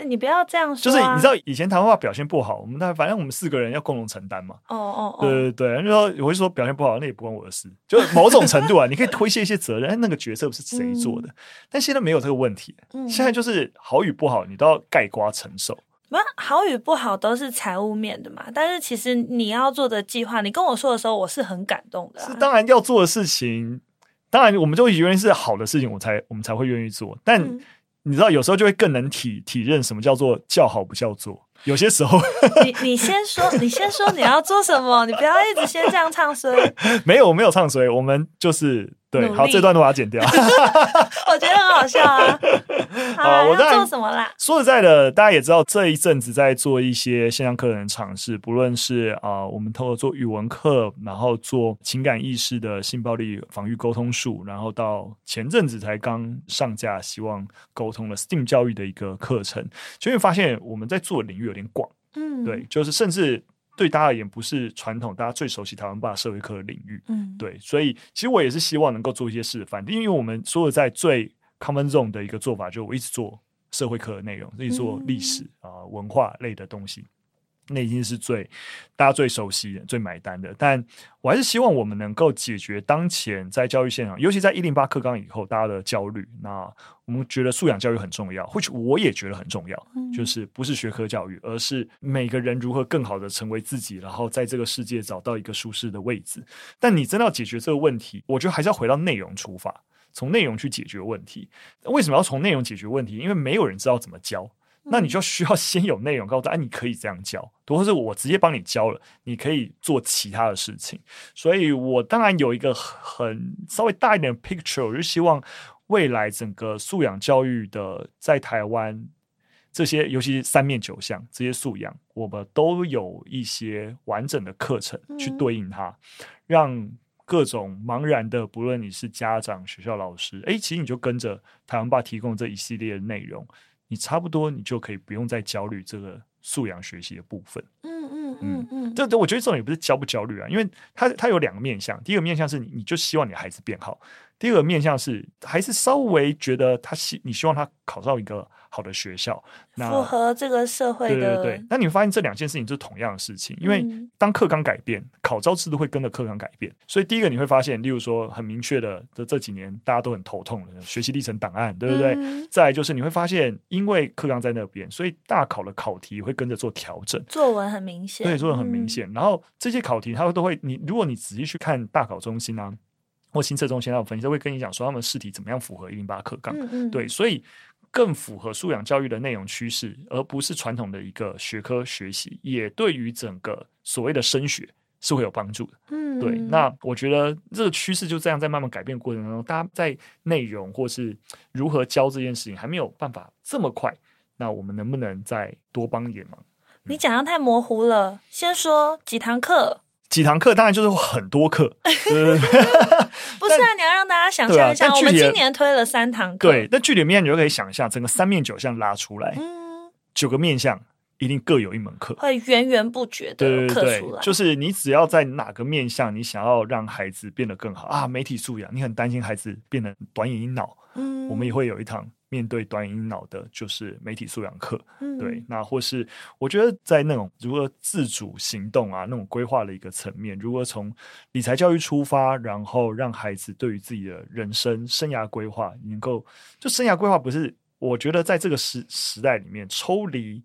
你不要这样说、啊，就是你知道以前台湾吧表现不好，我们那反正我们四个人要共同承担嘛。哦哦哦，对对对，就说我会说表现不好，那也不关我的事，就某种程度啊，你可以推卸一些责任。哎，那个决策是谁做的？嗯、但现在没有这个问题，嗯、现在就是好与不好，你都要盖瓜承受。那好与不好都是财务面的嘛，但是其实你要做的计划，你跟我说的时候，我是很感动的、啊。是当然要做的事情，当然我们就以为是好的事情，我才我们才会愿意做，但。嗯你知道，有时候就会更能体体认什么叫做叫好不叫座。有些时候你，你你先说，*laughs* 你先说你要做什么，你不要一直先这样唱衰。没有，我没有唱衰，我们就是。对，好，这段都把它剪掉。*laughs* 我觉得很好笑啊。好，*laughs* 好，我在做什么啦？说实在的，大家也知道，这一阵子在做一些线上课程尝试，不论是啊、呃，我们透过做语文课，然后做情感意识的性暴力防御沟通术，然后到前阵子才刚上架，希望沟通的 STEAM 教育的一个课程，就会发现我们在做的领域有点广。嗯，对，就是甚至。对大家而言，不是传统大家最熟悉台湾吧社会科的领域，嗯，对，所以其实我也是希望能够做一些示范，因为我们说的在最 common zone 的一个做法，就我一直做社会课的内容，一直做历史啊、呃、文化类的东西。那已经是最大家最熟悉的、最买单的，但我还是希望我们能够解决当前在教育现场，尤其在一零八课纲以后大家的焦虑。那我们觉得素养教育很重要，或许我也觉得很重要，就是不是学科教育，而是每个人如何更好的成为自己，然后在这个世界找到一个舒适的位置。但你真的要解决这个问题，我觉得还是要回到内容出发，从内容去解决问题。为什么要从内容解决问题？因为没有人知道怎么教。那你就需要先有内容告诉他，哎，你可以这样教，或者我直接帮你教了，你可以做其他的事情。所以我当然有一个很稍微大一点的 picture，我就希望未来整个素养教育的在台湾这些，尤其是三面九项这些素养，我们都有一些完整的课程去对应它，让各种茫然的，不论你是家长、学校老师，哎，其实你就跟着台湾爸提供这一系列的内容。你差不多，你就可以不用再焦虑这个素养学习的部分。嗯嗯嗯嗯，这这我觉得这种也不是焦不焦虑啊，因为它它有两个面向。第一个面向是你，你就希望你孩子变好。第二个面向是，还是稍微觉得他希你希望他考上一个好的学校，那符合这个社会的。对对对。那你会发现这两件事情是同样的事情，因为当课纲改变，考招制度会跟着课纲改变。所以第一个你会发现，例如说很明确的，这这几年大家都很头痛的学习历程档案，对不对？嗯、再来就是你会发现，因为课纲在那边，所以大考的考题会跟着做调整，作文很明显，对，作文很明显。嗯、然后这些考题，它都会，你如果你仔细去看大考中心啊。或新测中心，他有分析都会跟你讲说，他们试题怎么样符合一零八课纲，嗯嗯对，所以更符合素养教育的内容趋势，而不是传统的一个学科学习，也对于整个所谓的升学是会有帮助的。嗯，对。那我觉得这个趋势就这样在慢慢改变过程当中，大家在内容或是如何教这件事情还没有办法这么快，那我们能不能再多帮一点忙？你讲的太模糊了，先说几堂课。几堂课当然就是很多课，*laughs* 不是啊？你要让大家想象一下，我们今年推了三堂课，对，那剧里面你就可以想象，整个三面九项拉出来，嗯，九个面相一定各有一门课，会源源不绝的课出来。就是你只要在哪个面相，你想要让孩子变得更好啊，媒体素养，你很担心孩子变得短眼睛脑，嗯，我们也会有一堂。面对短影音脑的，就是媒体素养课，嗯、对，那或是我觉得在那种如何自主行动啊，那种规划的一个层面，如何从理财教育出发，然后让孩子对于自己的人生生涯规划能够，就生涯规划不是，我觉得在这个时时代里面抽离。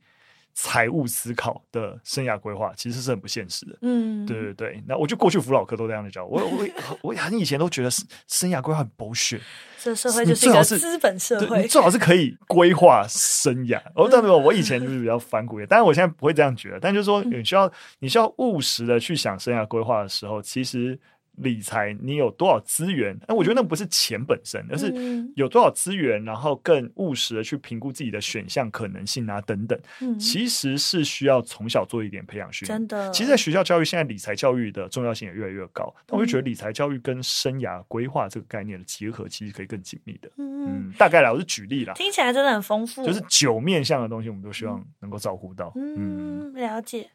财务思考的生涯规划其实是很不现实的。嗯，对对对。那我就过去辅导课都这样的教我。我我我很以前都觉得是生涯规划很 bullshit。这社会就是一个资本社会，你最好是可以规划生涯。哦，但是我以前就是比较反骨的，但是我现在不会这样觉得。但就是说，你需要你需要务实的去想生涯规划的时候，其实。理财，你有多少资源？哎，我觉得那不是钱本身，而是有多少资源，然后更务实的去评估自己的选项可能性啊，等等。嗯，其实是需要从小做一点培养训练。真的，其实，在学校教育，现在理财教育的重要性也越来越高。但我就觉得，理财教育跟生涯规划这个概念的结合，其实可以更紧密的。嗯，大概来，我是举例啦，听起来真的很丰富。就是九面向的东西，我们都希望能够照顾到。嗯，了解。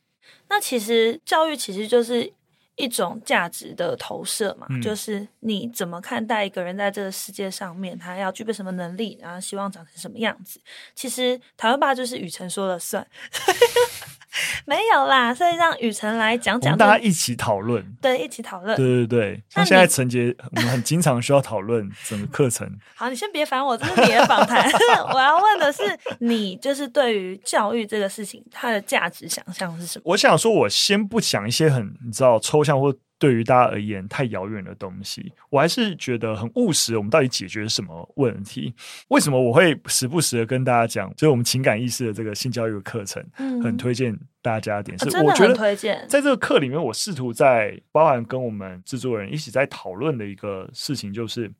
那其实教育其实就是。一种价值的投射嘛，嗯、就是你怎么看待一个人在这个世界上面，他要具备什么能力，然后希望长成什么样子。其实台湾爸就是雨辰说了算。*laughs* *laughs* 没有啦，所以让雨辰来讲讲，大家一起讨论，对，一起讨论，对对对。那现在陈杰，我们很经常需要讨论 *laughs* 整个课程。好，你先别烦我，这是你的访谈。*laughs* 我要问的是，你就是对于教育这个事情，它的价值想象是什么？我想说，我先不讲一些很你知道抽象或。对于大家而言太遥远的东西，我还是觉得很务实。我们到底解决什么问题？为什么我会时不时的跟大家讲，就是我们情感意识的这个性教育的课程，嗯、很推荐大家点。是我觉得推荐在这个课里面，我试图在包含跟我们制作人一起在讨论的一个事情，就是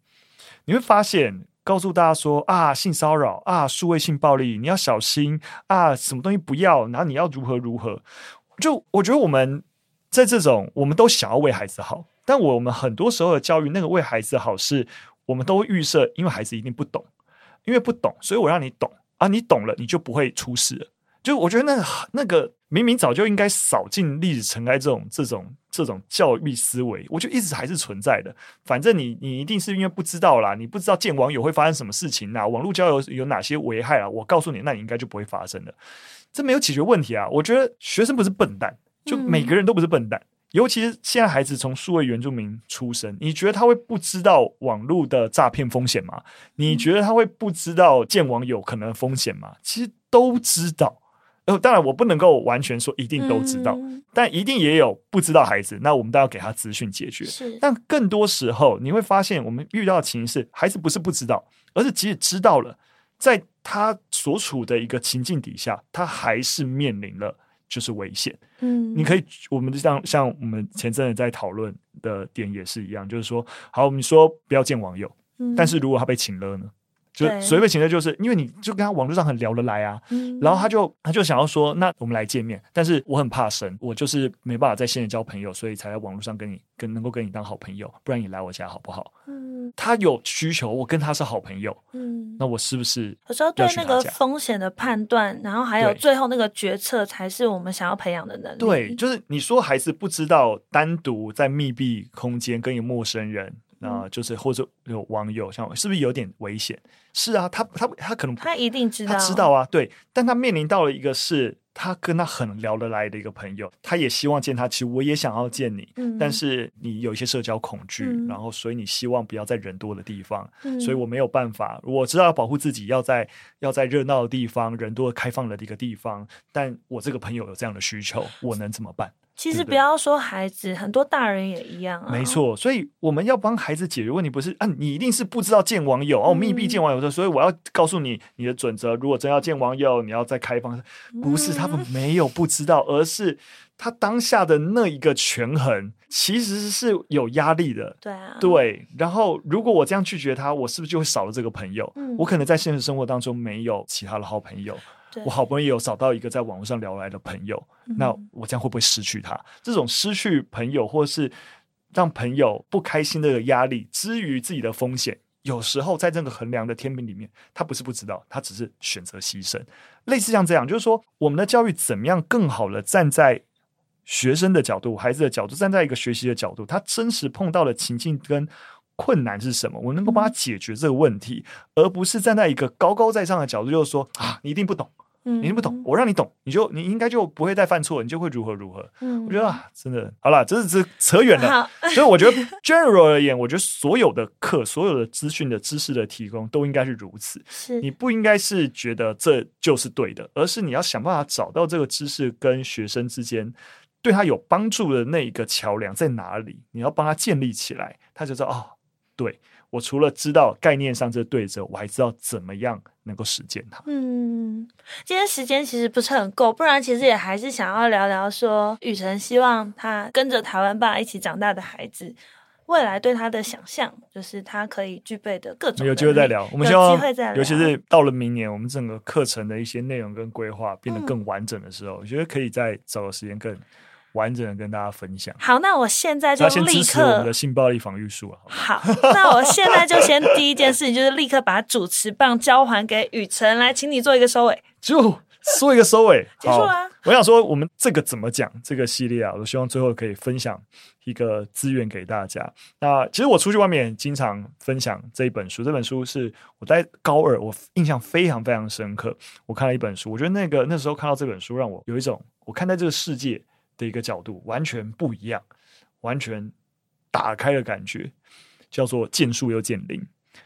你会发现，告诉大家说啊，性骚扰啊，数位性暴力，你要小心啊，什么东西不要，然后你要如何如何。就我觉得我们。在这种，我们都想要为孩子好，但我们很多时候的教育，那个为孩子好，是我们都预设，因为孩子一定不懂，因为不懂，所以我让你懂啊，你懂了，你就不会出事。就我觉得那那个明明早就应该扫进历史尘埃这种这种这种教育思维，我就一直还是存在的。反正你你一定是因为不知道啦，你不知道见网友会发生什么事情呐，网络交友有哪些危害啊？我告诉你，那你应该就不会发生了。这没有解决问题啊！我觉得学生不是笨蛋。就每个人都不是笨蛋，尤其是现在孩子从数位原住民出生，你觉得他会不知道网络的诈骗风险吗？你觉得他会不知道见网友可能风险吗？其实都知道。呃，当然我不能够完全说一定都知道，但一定也有不知道孩子。那我们都要给他资讯解决。但更多时候你会发现，我们遇到的情形是，孩子不是不知道，而是即使知道了，在他所处的一个情境底下，他还是面临了就是危险。嗯，你可以，我们就像像我们前阵子在讨论的点也是一样，就是说，好，我们说不要见网友，嗯，但是如果他被请了呢？就所谓被请了，就是因为你就跟他网络上很聊得来啊，嗯，然后他就他就想要说，那我们来见面，但是我很怕生，我就是没办法在现实交朋友，所以才在网络上跟你跟能够跟你当好朋友，不然你来我家好不好？嗯，他有需求，我跟他是好朋友，嗯，那我是不是有时候对那个风险的判断，然后还有最后那个决策，才是我们想要培养的能力。对，就是你说孩子不知道单独在密闭空间跟一个陌生人。那、呃、就是或者有网友像是不是有点危险？是啊，他他他可能他一定知道，他知道啊，对。但他面临到了一个是他跟他很聊得来的一个朋友，他也希望见他。其实我也想要见你，嗯、但是你有一些社交恐惧，嗯、然后所以你希望不要在人多的地方，嗯、所以我没有办法。我知道要保护自己，要在要在热闹的地方、人多开放的一个地方，但我这个朋友有这样的需求，我能怎么办？其实不要说孩子，很多大人也一样啊。没错，所以我们要帮孩子解决问题，不是啊？你一定是不知道见网友哦，密闭见网友的，所以我要告诉你你的准则。如果真要见网友，你要再开放，不是他们没有不知道，而是他当下的那一个权衡其实是有压力的。对啊，对。然后如果我这样拒绝他，我是不是就会少了这个朋友？我可能在现实生活当中没有其他的好朋友。对我好不容易有找到一个在网络上聊来的朋友，嗯、那我这样会不会失去他？这种失去朋友，或是让朋友不开心的压力，之于自己的风险，有时候在这个衡量的天平里面，他不是不知道，他只是选择牺牲。类似像这样，就是说，我们的教育怎么样更好的站在学生的角度、孩子的角度，站在一个学习的角度，他真实碰到的情境跟困难是什么？我能够帮他解决这个问题，嗯、而不是站在一个高高在上的角度，就是说啊，你一定不懂。你听不懂，我让你懂，你就你应该就不会再犯错，你就会如何如何。嗯，我觉得啊，真的好了，这是这扯远了。*laughs* 所以我觉得 general 而言，我觉得所有的课、所有的资讯的知识的提供都应该是如此。是你不应该是觉得这就是对的，而是你要想办法找到这个知识跟学生之间对他有帮助的那一个桥梁在哪里，你要帮他建立起来，他就知道哦，对。我除了知道概念上这对折，我还知道怎么样能够实践它。嗯，今天时间其实不是很够，不然其实也还是想要聊聊说，雨辰希望他跟着台湾爸一起长大的孩子，未来对他的想象，就是他可以具备的各种。有机会再聊，我们希望有机会再聊，尤其是到了明年，我们整个课程的一些内容跟规划变得更完整的时候，嗯、我觉得可以再找个时间更。完整的跟大家分享。好，那我现在就立刻。先支持我们的性暴力防御术啊！好，那我现在就先第一件事情就是立刻把主持棒交还给雨辰，来，请你做一个收尾。就做一个收尾，结束啦。我想说，我们这个怎么讲？这个系列啊，我希望最后可以分享一个资源给大家。那其实我出去外面经常分享这一本书，这本书是我在高二，我印象非常非常深刻。我看了一本书，我觉得那个那时候看到这本书，让我有一种我看待这个世界。的一个角度完全不一样，完全打开的感觉，叫做见树又见林。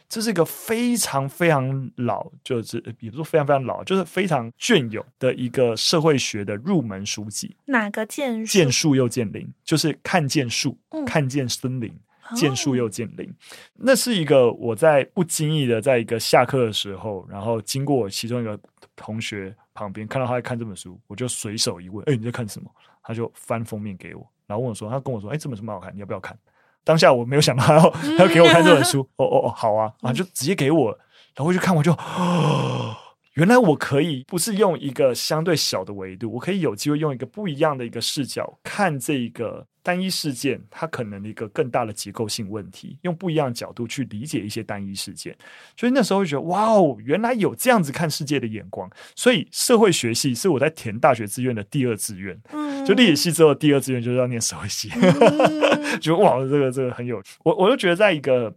这是一个非常非常老，就是也不是非常非常老，就是非常隽永的一个社会学的入门书籍。哪个见树？见树又见林，就是看见树，嗯、看见森林，见树又见林。哦、那是一个我在不经意的，在一个下课的时候，然后经过我其中一个同学旁边，看到他在看这本书，我就随手一问：“哎，你在看什么？”他就翻封面给我，然后问我说：“他跟我说，哎，这本书蛮好看，你要不要看？”当下我没有想到他要他要给我看这本书，*laughs* 哦哦哦，好啊，然后就直接给我，然后我就看，我就哦。*gasps* 原来我可以不是用一个相对小的维度，我可以有机会用一个不一样的一个视角看这一个单一事件，它可能的一个更大的结构性问题，用不一样的角度去理解一些单一事件。所以那时候就觉得，哇哦，原来有这样子看世界的眼光。所以社会学系是我在填大学志愿的第二志愿，就历史系之后第二志愿就是要念社会系，*laughs* 就哇，这个这个很有趣，我我就觉得在一个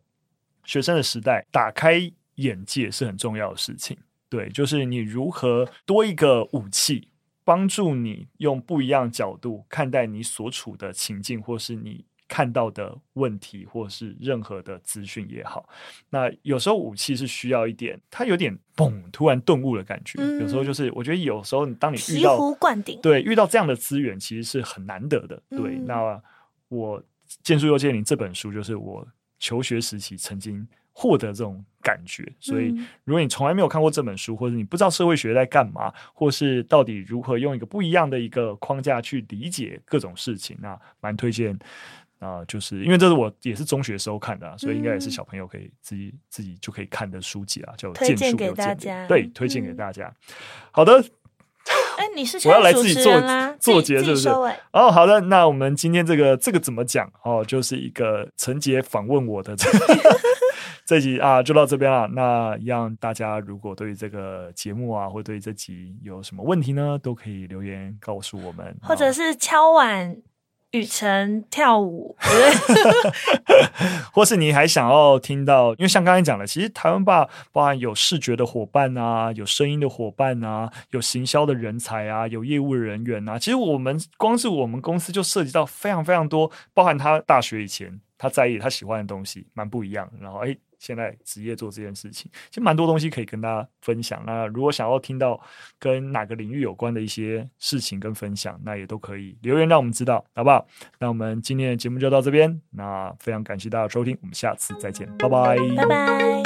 学生的时代，打开眼界是很重要的事情。对，就是你如何多一个武器，帮助你用不一样角度看待你所处的情境，或是你看到的问题，或是任何的资讯也好。那有时候武器是需要一点，它有点嘣，突然顿悟的感觉。嗯、有时候就是，我觉得有时候当你遇到，对，遇到这样的资源，其实是很难得的。对，嗯、那我建筑又见林这本书，就是我求学时期曾经。获得这种感觉。所以，如果你从来没有看过这本书，或者你不知道社会学在干嘛，或是到底如何用一个不一样的一个框架去理解各种事情，那蛮推荐。啊、呃，就是因为这是我也是中学时候看的，啊，所以应该也是小朋友可以自己自己就可以看的书籍啊，叫《荐书给大家》，对，推荐给大家。嗯、好的，哎，你是 *laughs* 我要来自己做做结，是不是？哦，好的，那我们今天这个这个怎么讲？哦，就是一个陈杰访问我的这这集啊，就到这边了。那让大家如果对于这个节目啊，或对这集有什么问题呢，都可以留言告诉我们，或者是敲碗。雨辰跳舞，*laughs* 或是你还想要听到？因为像刚才讲的，其实台湾吧，包含有视觉的伙伴啊，有声音的伙伴啊，有行销的人才啊，有业务人员啊。其实我们光是我们公司就涉及到非常非常多，包含他大学以前他在意他喜欢的东西，蛮不一样。然后哎。现在职业做这件事情，其实蛮多东西可以跟大家分享。那如果想要听到跟哪个领域有关的一些事情跟分享，那也都可以留言让我们知道，好不好？那我们今天的节目就到这边，那非常感谢大家收听，我们下次再见，拜拜，拜拜。